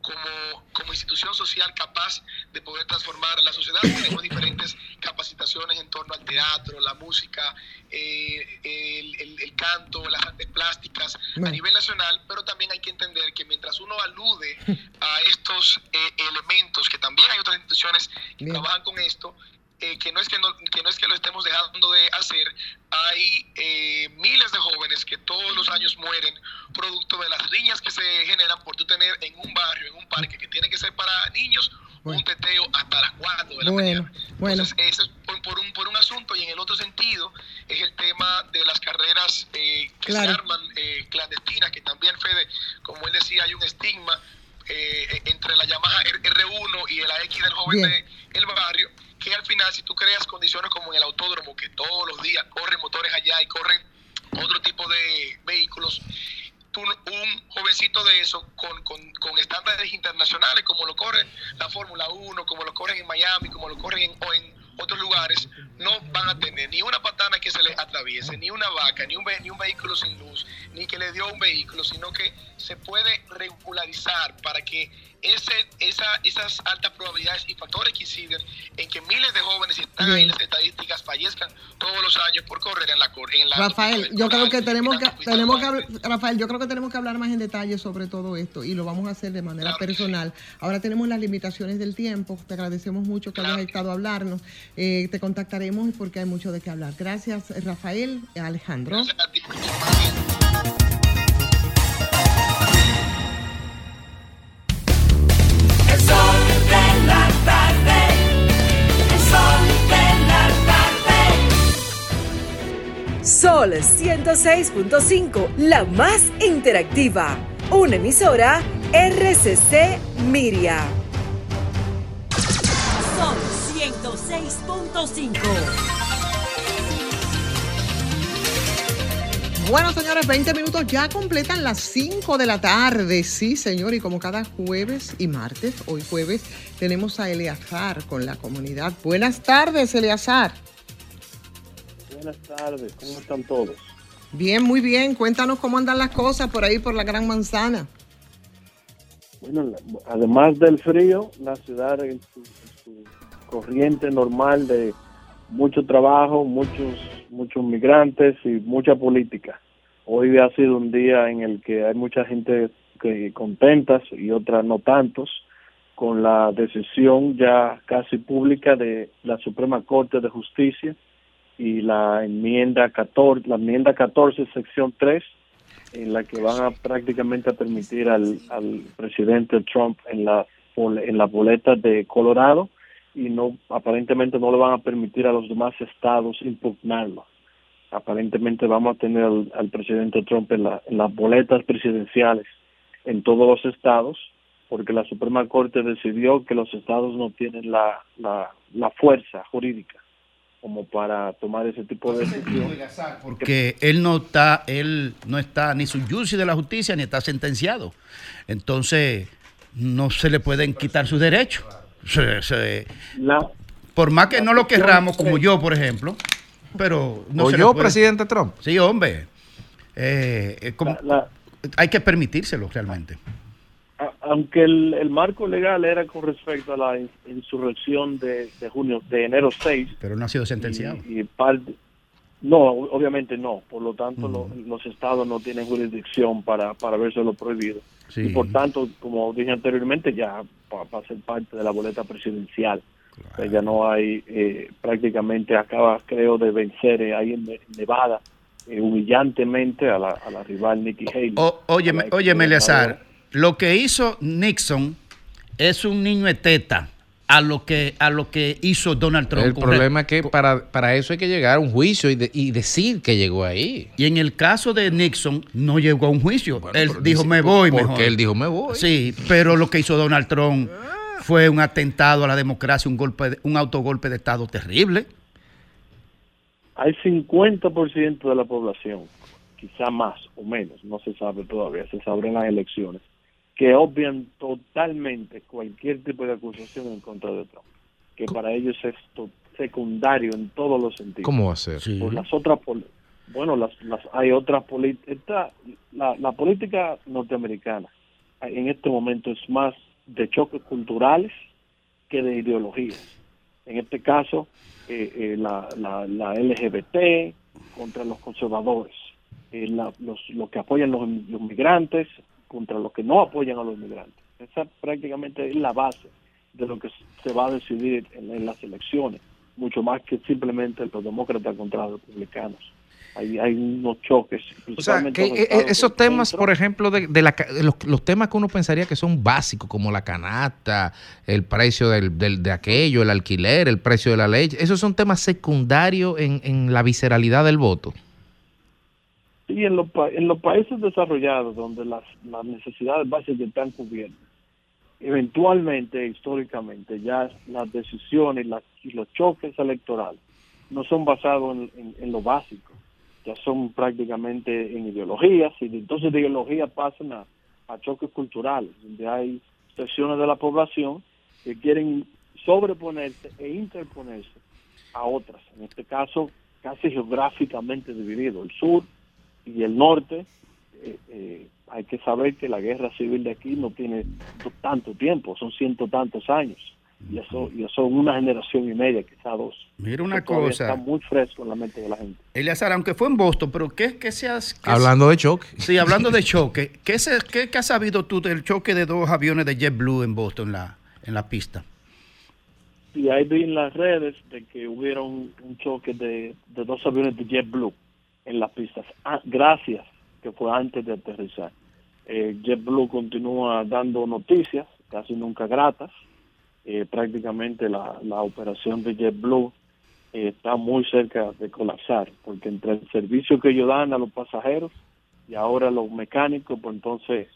como, como institución social capaz de poder transformar la sociedad. Tenemos diferentes capacitaciones en torno al teatro, la música, eh, el, el- el canto, las artes plásticas a nivel nacional, pero también hay que entender que mientras uno alude a estos eh, elementos, que también hay otras instituciones que Bien. trabajan con esto, eh, que, no es que, no, que no es que lo estemos dejando de hacer, hay eh, miles de jóvenes que todos los años mueren producto de las riñas que se generan por tú tener en un barrio, en un parque que tiene que ser para niños, un teteo hasta las 4 de la Bueno, bueno. entonces, ese es por, por un, por un asunto y en el otro sentido es el tema de las carreras eh, que Claro. se arman eh, clandestinas, que también, Fede, como él decía, hay un estigma eh, entre la Yamaha R- R1 y el AX del joven Bien. Rafael, yo creo que tenemos que, tenemos que Rafael, yo creo que tenemos que hablar más en detalle sobre todo esto y lo vamos a hacer de manera personal. Ahora tenemos las limitaciones del tiempo. Te agradecemos mucho que hayas estado a hablarnos. Eh, te contactaremos porque hay mucho de qué hablar. Gracias, Rafael, Alejandro. El Sol 106.5, la más interactiva. Una emisora RCC Miria. Sol 106.5. Bueno, señores, 20 minutos ya completan las 5 de la tarde. Sí, señor, y como cada jueves y martes, hoy jueves, tenemos a Eleazar con la comunidad. Buenas tardes, Eleazar. Buenas tardes, ¿cómo están todos? Bien, muy bien. Cuéntanos cómo andan las cosas por ahí, por la Gran Manzana. Bueno, además del frío, la ciudad en su, en su corriente normal de mucho trabajo, muchos muchos migrantes y mucha política. Hoy ha sido un día en el que hay mucha gente que contentas y otras no tantos con la decisión ya casi pública de la Suprema Corte de Justicia y la enmienda 14, la enmienda 14 sección 3 en la que van a prácticamente a permitir al, al presidente Trump en la en las boletas de Colorado y no aparentemente no le van a permitir a los demás estados impugnarlo. Aparentemente vamos a tener al, al presidente Trump en, la- en las boletas presidenciales en todos los estados porque la Suprema Corte decidió que los estados no tienen la, la, la fuerza jurídica como para tomar ese tipo de decisiones. porque él no está, él no está ni su juicio de la justicia ni está sentenciado. Entonces, no se le pueden quitar sus derechos. Se- se- La- por más que no lo querramos, como yo, por ejemplo, pero no ¿O se yo, puede- presidente Trump? Sí, hombre. Eh, eh, como- hay que permitírselo realmente. Aunque el, el marco legal era con respecto a la in- insurrección de, de junio, de enero 6, Pero no ha sido sentenciado. y parte, no, o- obviamente no, por lo tanto lo- los estados no tienen jurisdicción para, para lo prohibido. Sí. Y por tanto, como dije anteriormente, ya va, va a ser parte de la boleta presidencial. O sea, ya no hay, eh, prácticamente acaba, creo, de vencer eh, ahí en, Ne- Nevada eh, humillantemente a la, a la rival Nikki Haley. O- óyeme, óyeme. Eleazar, lo que hizo Nixon es un niño de teta a lo que, a lo que hizo Donald Trump. El problema es que para, para eso hay que llegar a un juicio y, de- y decir que llegó ahí. Y en el caso de Nixon no llegó a un juicio. él dijo, dice- me voy porque mejor. él dijo, me voy. Sí, pero lo que hizo Donald Trump fue un atentado a la democracia, un golpe, de- un autogolpe de Estado terrible. hay 50% de la población, quizá más o menos, no se sabe todavía, se sabrá en las elecciones, que obvian totalmente cualquier tipo de acusación en contra de Trump, que para ellos es secundario en todos los sentidos. ¿Cómo va a ser? Por las otras, bueno, las, las hay otras políticas, la, la política norteamericana en este momento es más de choques culturales que de ideologías. En este caso, eh, eh, la, la, la LGBT contra los conservadores, eh, la- los, los que apoyan los, los migrantes contra los que no apoyan a los migrantes. Esa prácticamente es la base de lo que se va a decidir en, en las elecciones, mucho más que simplemente los demócratas contra los republicanos. Hay, hay unos choques. O sea, que eh, estados esos temas, por ejemplo, de, de la los, los temas que uno pensaría que son básicos, como la canasta, el precio del, del- de aquello, el alquiler, el precio de la leche, esos son temas secundarios en, en la visceralidad del voto. Sí, en pa- en los países desarrollados, donde las, las necesidades básicas están cubiertas, eventualmente, históricamente, ya las decisiones las- y los choques electorales no son basados en, lo básico, ya son prácticamente en ideologías, y entonces de ideologías pasan a choques culturales, donde hay secciones de la población que quieren sobreponerse e interponerse a otras, en este caso casi geográficamente dividido, el sur y el norte, eh, eh, hay que saber que la guerra civil de aquí no tiene tanto tiempo, son ciento tantos años. Y eso, y eso una generación y media, quizá dos. Mira una cosa. Está muy fresco en la mente de la gente. Eleazar, aunque fue en Boston, pero ¿qué, qué se has- qué Hablando de choque. Sí, hablando de choque, ¿qué, se- qué- qué has sabido tú del choque de dos aviones de JetBlue en Boston en la, en la pista? Y ahí vi en las redes de que hubieron un choque de, de dos aviones de JetBlue en las pistas. Ah, gracias, que fue antes de aterrizar. Eh, JetBlue continúa dando noticias, casi nunca gratas. Eh, prácticamente la, la operación de JetBlue eh, está muy cerca de colapsar, porque entre el servicio que ellos dan a los pasajeros y ahora los mecánicos, pues entonces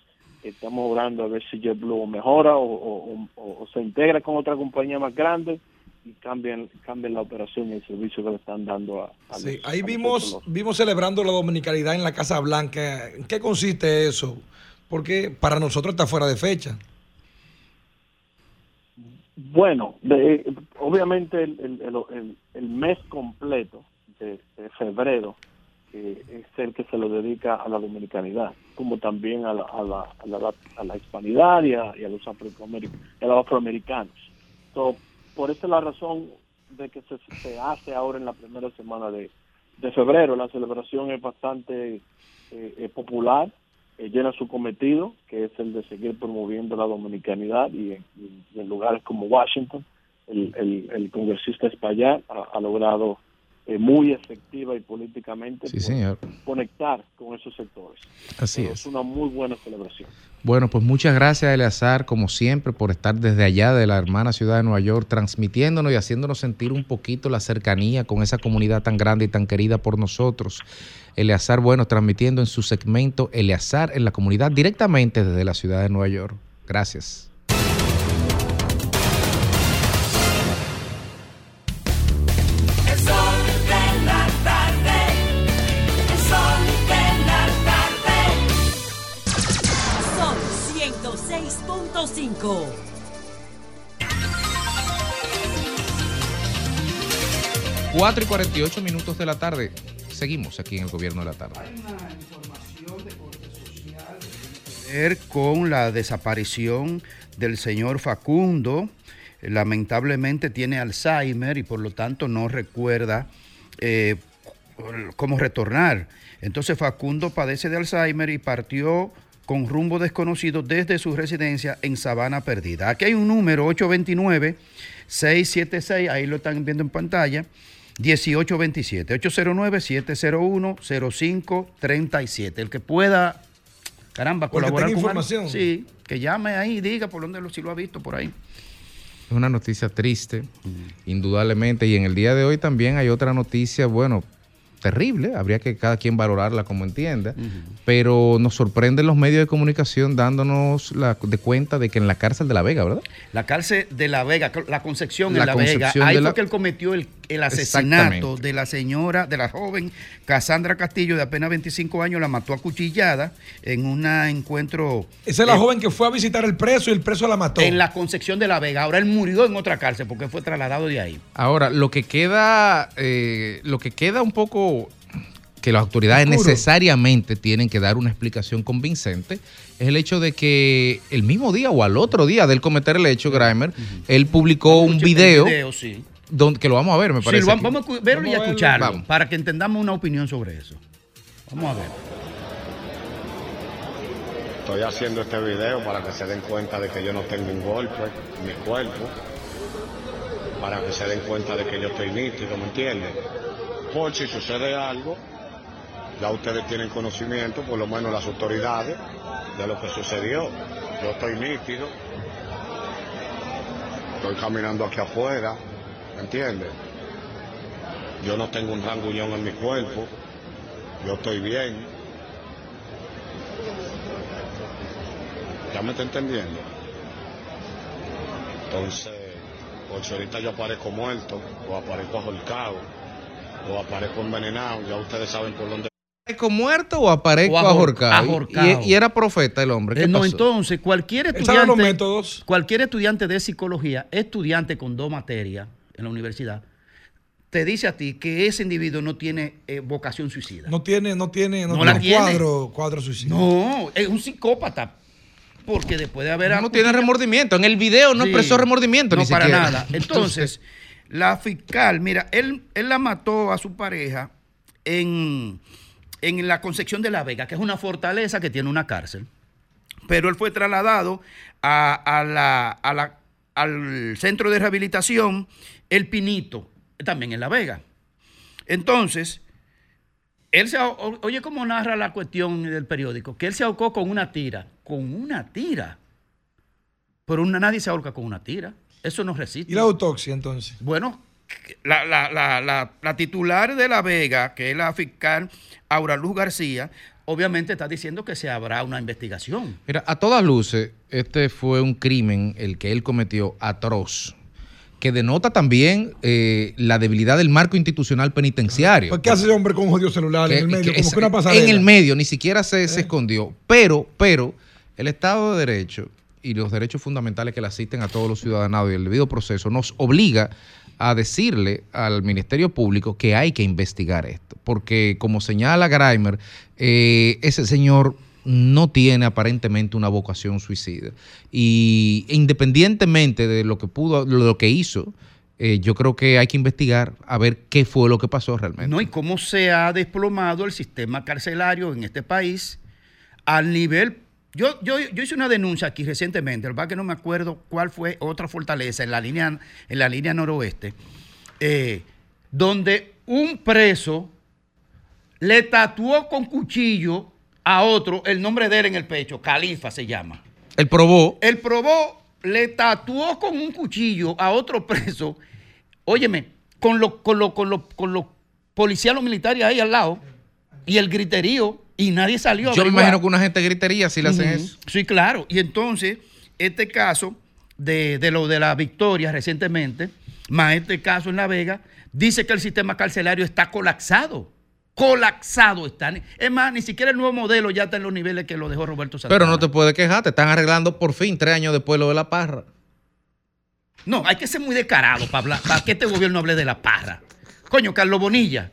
estamos orando a ver si JetBlue mejora o, o- o- o se integra con otra compañía más grande y cambian, cambian la operación y el servicio que le están dando a, a Sí, los- ahí a vimos, vimos celebrando la dominicanidad en la Casa Blanca. ¿En qué consiste eso? Porque para nosotros está fuera de fecha. Bueno, de- obviamente el, el- el- el- mes completo de, de febrero eh, es el que se lo dedica a la dominicanidad, como también a la, a la, a la, a la hispanidad y a, y a los afroamericanos. So, por esa es la razón de que se, se hace ahora en la primera semana de, de febrero. La celebración es bastante eh, eh, popular, eh, llena su cometido, que es el de seguir promoviendo la dominicanidad y en, y en lugares como Washington, el, el, el congresista Espaillat ha, ha logrado eh, muy efectiva y políticamente Sí, señor. conectar con esos sectores. Así es. Es una muy buena celebración. Bueno, pues muchas gracias, Eleazar, como siempre, por estar desde allá de la hermana ciudad de Nueva York, transmitiéndonos y haciéndonos sentir un poquito la cercanía con esa comunidad tan grande y tan querida por nosotros. Eleazar, bueno, transmitiendo en su segmento Eleazar en la comunidad directamente desde la ciudad de Nueva York. Gracias. 4 y 48 minutos de la tarde. Seguimos aquí en el gobierno de la tarde. Hay una información de corte social que tiene que ver con la desaparición del señor Facundo. Lamentablemente tiene Alzheimer y por lo tanto no recuerda eh, cómo retornar. Entonces Facundo padece de Alzheimer y partió con rumbo desconocido desde su residencia en Sabana Perdida. Aquí hay un número 829-676, ahí lo están viendo en pantalla. 1827, 809-701-0537. El que pueda Caramba, O el que colaborar con algo. información. Sí, que llame ahí y diga por dónde lo, si lo ha visto por ahí. Es una noticia triste, indudablemente. Y en el día de hoy también hay otra noticia, bueno, terrible. Habría que cada quien valorarla como entienda. Pero nos sorprenden los medios de comunicación dándonos la, de cuenta de que en la cárcel de La Vega, ¿verdad? La cárcel de La Vega, la Concepción La en La Vega, ahí fue la- que él cometió el, el asesinato de la señora, de la joven Cassandra Castillo, de apenas 25 años, la mató a cuchillada en un encuentro... Esa es la eh, joven que fue a visitar el preso y el preso la mató. En la Concepción de La Vega. Ahora él murió en otra cárcel porque fue trasladado de ahí. Ahora, lo que queda, eh, lo que queda un poco que las autoridades Oscuro. necesariamente tienen que dar una explicación convincente es el hecho de que el mismo día o al otro día de él cometer el hecho, Grimer, él publicó un video, video, sí. donde, que lo vamos a ver, me Sí, parece. lo- aquí. vamos a verlo y a escucharlo Vamos. para que entendamos una opinión sobre eso. Vamos a ver. Estoy haciendo este video para que se den cuenta de que yo no tengo un golpe en mi cuerpo, para que se den cuenta de que yo estoy nítido, ¿me entienden? Por si sucede algo, ya ustedes tienen conocimiento, por lo menos las autoridades, de lo que sucedió. Yo estoy nítido, estoy caminando aquí afuera, ¿me entienden? Yo no tengo un ranguñón en mi cuerpo, yo estoy bien. ¿Ya me está entendiendo? Entonces, por si ahorita yo aparezco muerto, o aparezco ahorcado, o aparezco envenenado, ya ustedes saben por dónde. ¿Aparezco muerto o aparezco O ahorcado? ahorcado. Y, y era profeta el hombre. ¿Qué Eh, no, pasó? entonces, cualquier sabe los estudiante, cualquier estudiante de psicología, estudiante con dos materias en la universidad, te dice a ti que ese individuo no tiene eh, vocación suicida. No tiene, no tiene, no, No tiene tiene. cuadro, cuadro suicida. No, es un psicópata. Porque después de haber... No tiene remordimiento. En el video no Sí. expresó remordimiento No, ni para siquiera. nada. Entonces, la fiscal, mira, él, él la mató a su pareja en, en la Concepción de la Vega, que es una fortaleza que tiene una cárcel. Pero él fue trasladado al centro de rehabilitación El Pinito, también en La Vega. Entonces, él se, oye cómo narra la cuestión del periódico, que él se ahorcó con una tira, con una tira. Pero una- nadie se ahorca con una tira. Eso no resiste. ¿Y la autopsia entonces? Bueno, la, la- la- la- la titular de La Vega, que es la fiscal Aura Luz García, obviamente está diciendo que se habrá una investigación. Mira, a todas luces, este fue un crimen el que él cometió atroz, que denota también eh, la debilidad del marco institucional penitenciario. ¿Por qué hace ese hombre con un jodido celular Que- en el medio? que como es- que una pasarela. En el medio, ni siquiera se, se escondió. Pero, pero, el Estado de Derecho y los derechos fundamentales que le asisten a todos los ciudadanos y el debido proceso nos obliga a decirle al Ministerio Público que hay que investigar esto. Porque, como señala Grimer, eh, ese señor no tiene aparentemente una vocación suicida. Y independientemente de lo que pudo, lo que hizo, eh, yo creo que hay que investigar a ver qué fue lo que pasó realmente. ¿no? Y cómo se ha desplomado el sistema carcelario en este país al nivel... Yo, yo, yo hice una denuncia aquí recientemente, el que no me acuerdo cuál fue otra fortaleza en la línea, en la línea noroeste, eh, donde un preso le tatuó con cuchillo a otro el nombre de él en el pecho, Califa se llama. Él probó. Él probó, le tatuó con un cuchillo a otro preso, óyeme, con los con lo, con lo, con los policías, los militares ahí al lado, y el griterío, y nadie salió. Yo me imagino que una gente gritería si le hacen Ujú. eso. Sí, claro. Y entonces, este caso de, de lo de la victoria recientemente, más este caso en La Vega, dice que el sistema carcelario está colapsado. Colapsado está. Es más, ni siquiera el nuevo modelo ya está en los niveles que lo dejó Roberto Santana. Pero no te puedes quejar, te están arreglando por fin tres años después lo de la parra. No, hay que ser muy descarado para hablar, para que este gobierno hable de la parra. Coño, Carlos Bonilla.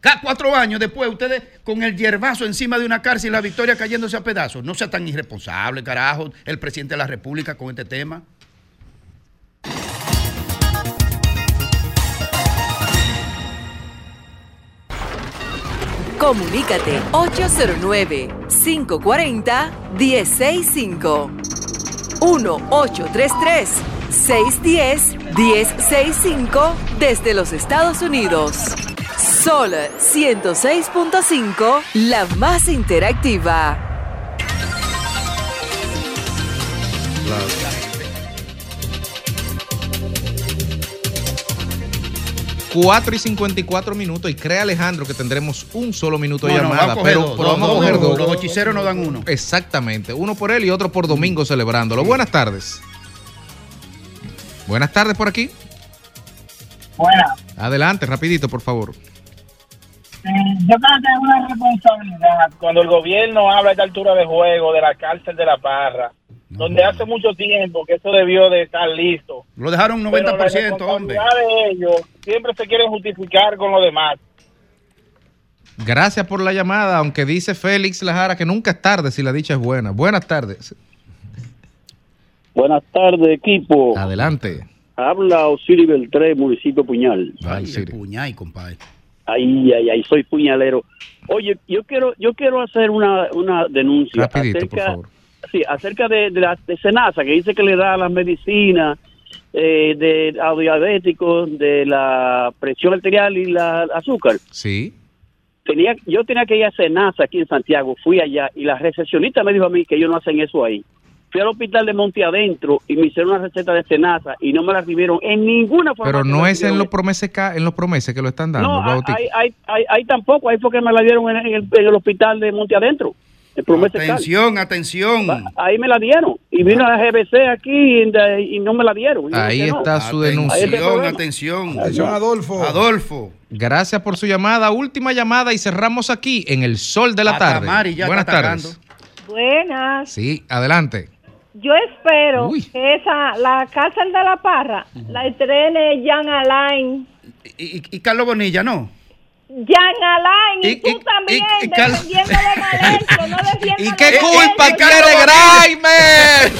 Cada cuatro años después, ustedes con el hierbazo encima de una cárcel y la victoria cayéndose a pedazos. No sea tan irresponsable, carajo, el presidente de la República con este tema. Comunícate 809-540-1065. 1-833-610-1065 desde los Estados Unidos. Sol 106.5, la más interactiva. 4 y 54 minutos y cree Alejandro que tendremos un solo minuto de llamada. vamos a coger pero, dos, pero dos, vamos a dos, coger dos, dos. los hechiceros nos dan uno. Exactamente, uno por él y otro por domingo celebrándolo. Buenas tardes. Buenas tardes por aquí. Buenas. Adelante, rapidito, por favor. Eh, yo creo que es una responsabilidad cuando el gobierno habla a esta altura de juego de la cárcel de la Parra, donde hace mucho tiempo que eso debió de estar listo. Lo dejaron un Pero la 90%, hombre. de ellos siempre se quieren justificar con lo demás. Gracias por la llamada, aunque dice Félix Lajara que nunca es tarde si la dicha es buena. Buenas tardes. Buenas tardes, equipo. Adelante. Habla Osiris Beltré, municipio Puñal. Vale, Siri. Puñay, compadre. Ay, ay, ay, soy puñalero. Oye, yo quiero, yo quiero hacer una, una denuncia Rapidito, por acerca, favor. sí, acerca de, de la de Senasa, que dice que le da las medicinas eh, de a diabéticos, de la presión arterial y la azúcar. Sí. Tenía, yo tenía que ir a Senasa aquí en Santiago, fui allá y la recepcionista me dijo a mí que ellos no hacen eso ahí. Fui al hospital de Monte Adentro y me hicieron una receta de Senasa y no me la recibieron en ninguna forma. Pero no es en los promeses ca- en los promeses que lo están dando. No, ahí, ahí, ahí, ahí tampoco, ahí fue que me la dieron en el, en el hospital de Monte Adentro. Cal. Atención, atención. Ahí me la dieron. Y vino la GBC aquí y, de- y no me la dieron. Y Ahí no. está su denuncia. Atención, Atención, Adolfo. Adolfo. Gracias por su llamada. Última llamada y cerramos aquí en el sol de la Hasta tarde. Mari ya Buenas está tardes. Buenas. Sí, adelante. Yo espero que esa, la cárcel de la Parra la estrene Jan Alain. Y, y- y Carlos Bonilla, ¿no? Jan Alain, y, Y- tú también, y- y Cal- defendiendo de Malencio, no defiendas ¿Y qué culpa tiene Graimer?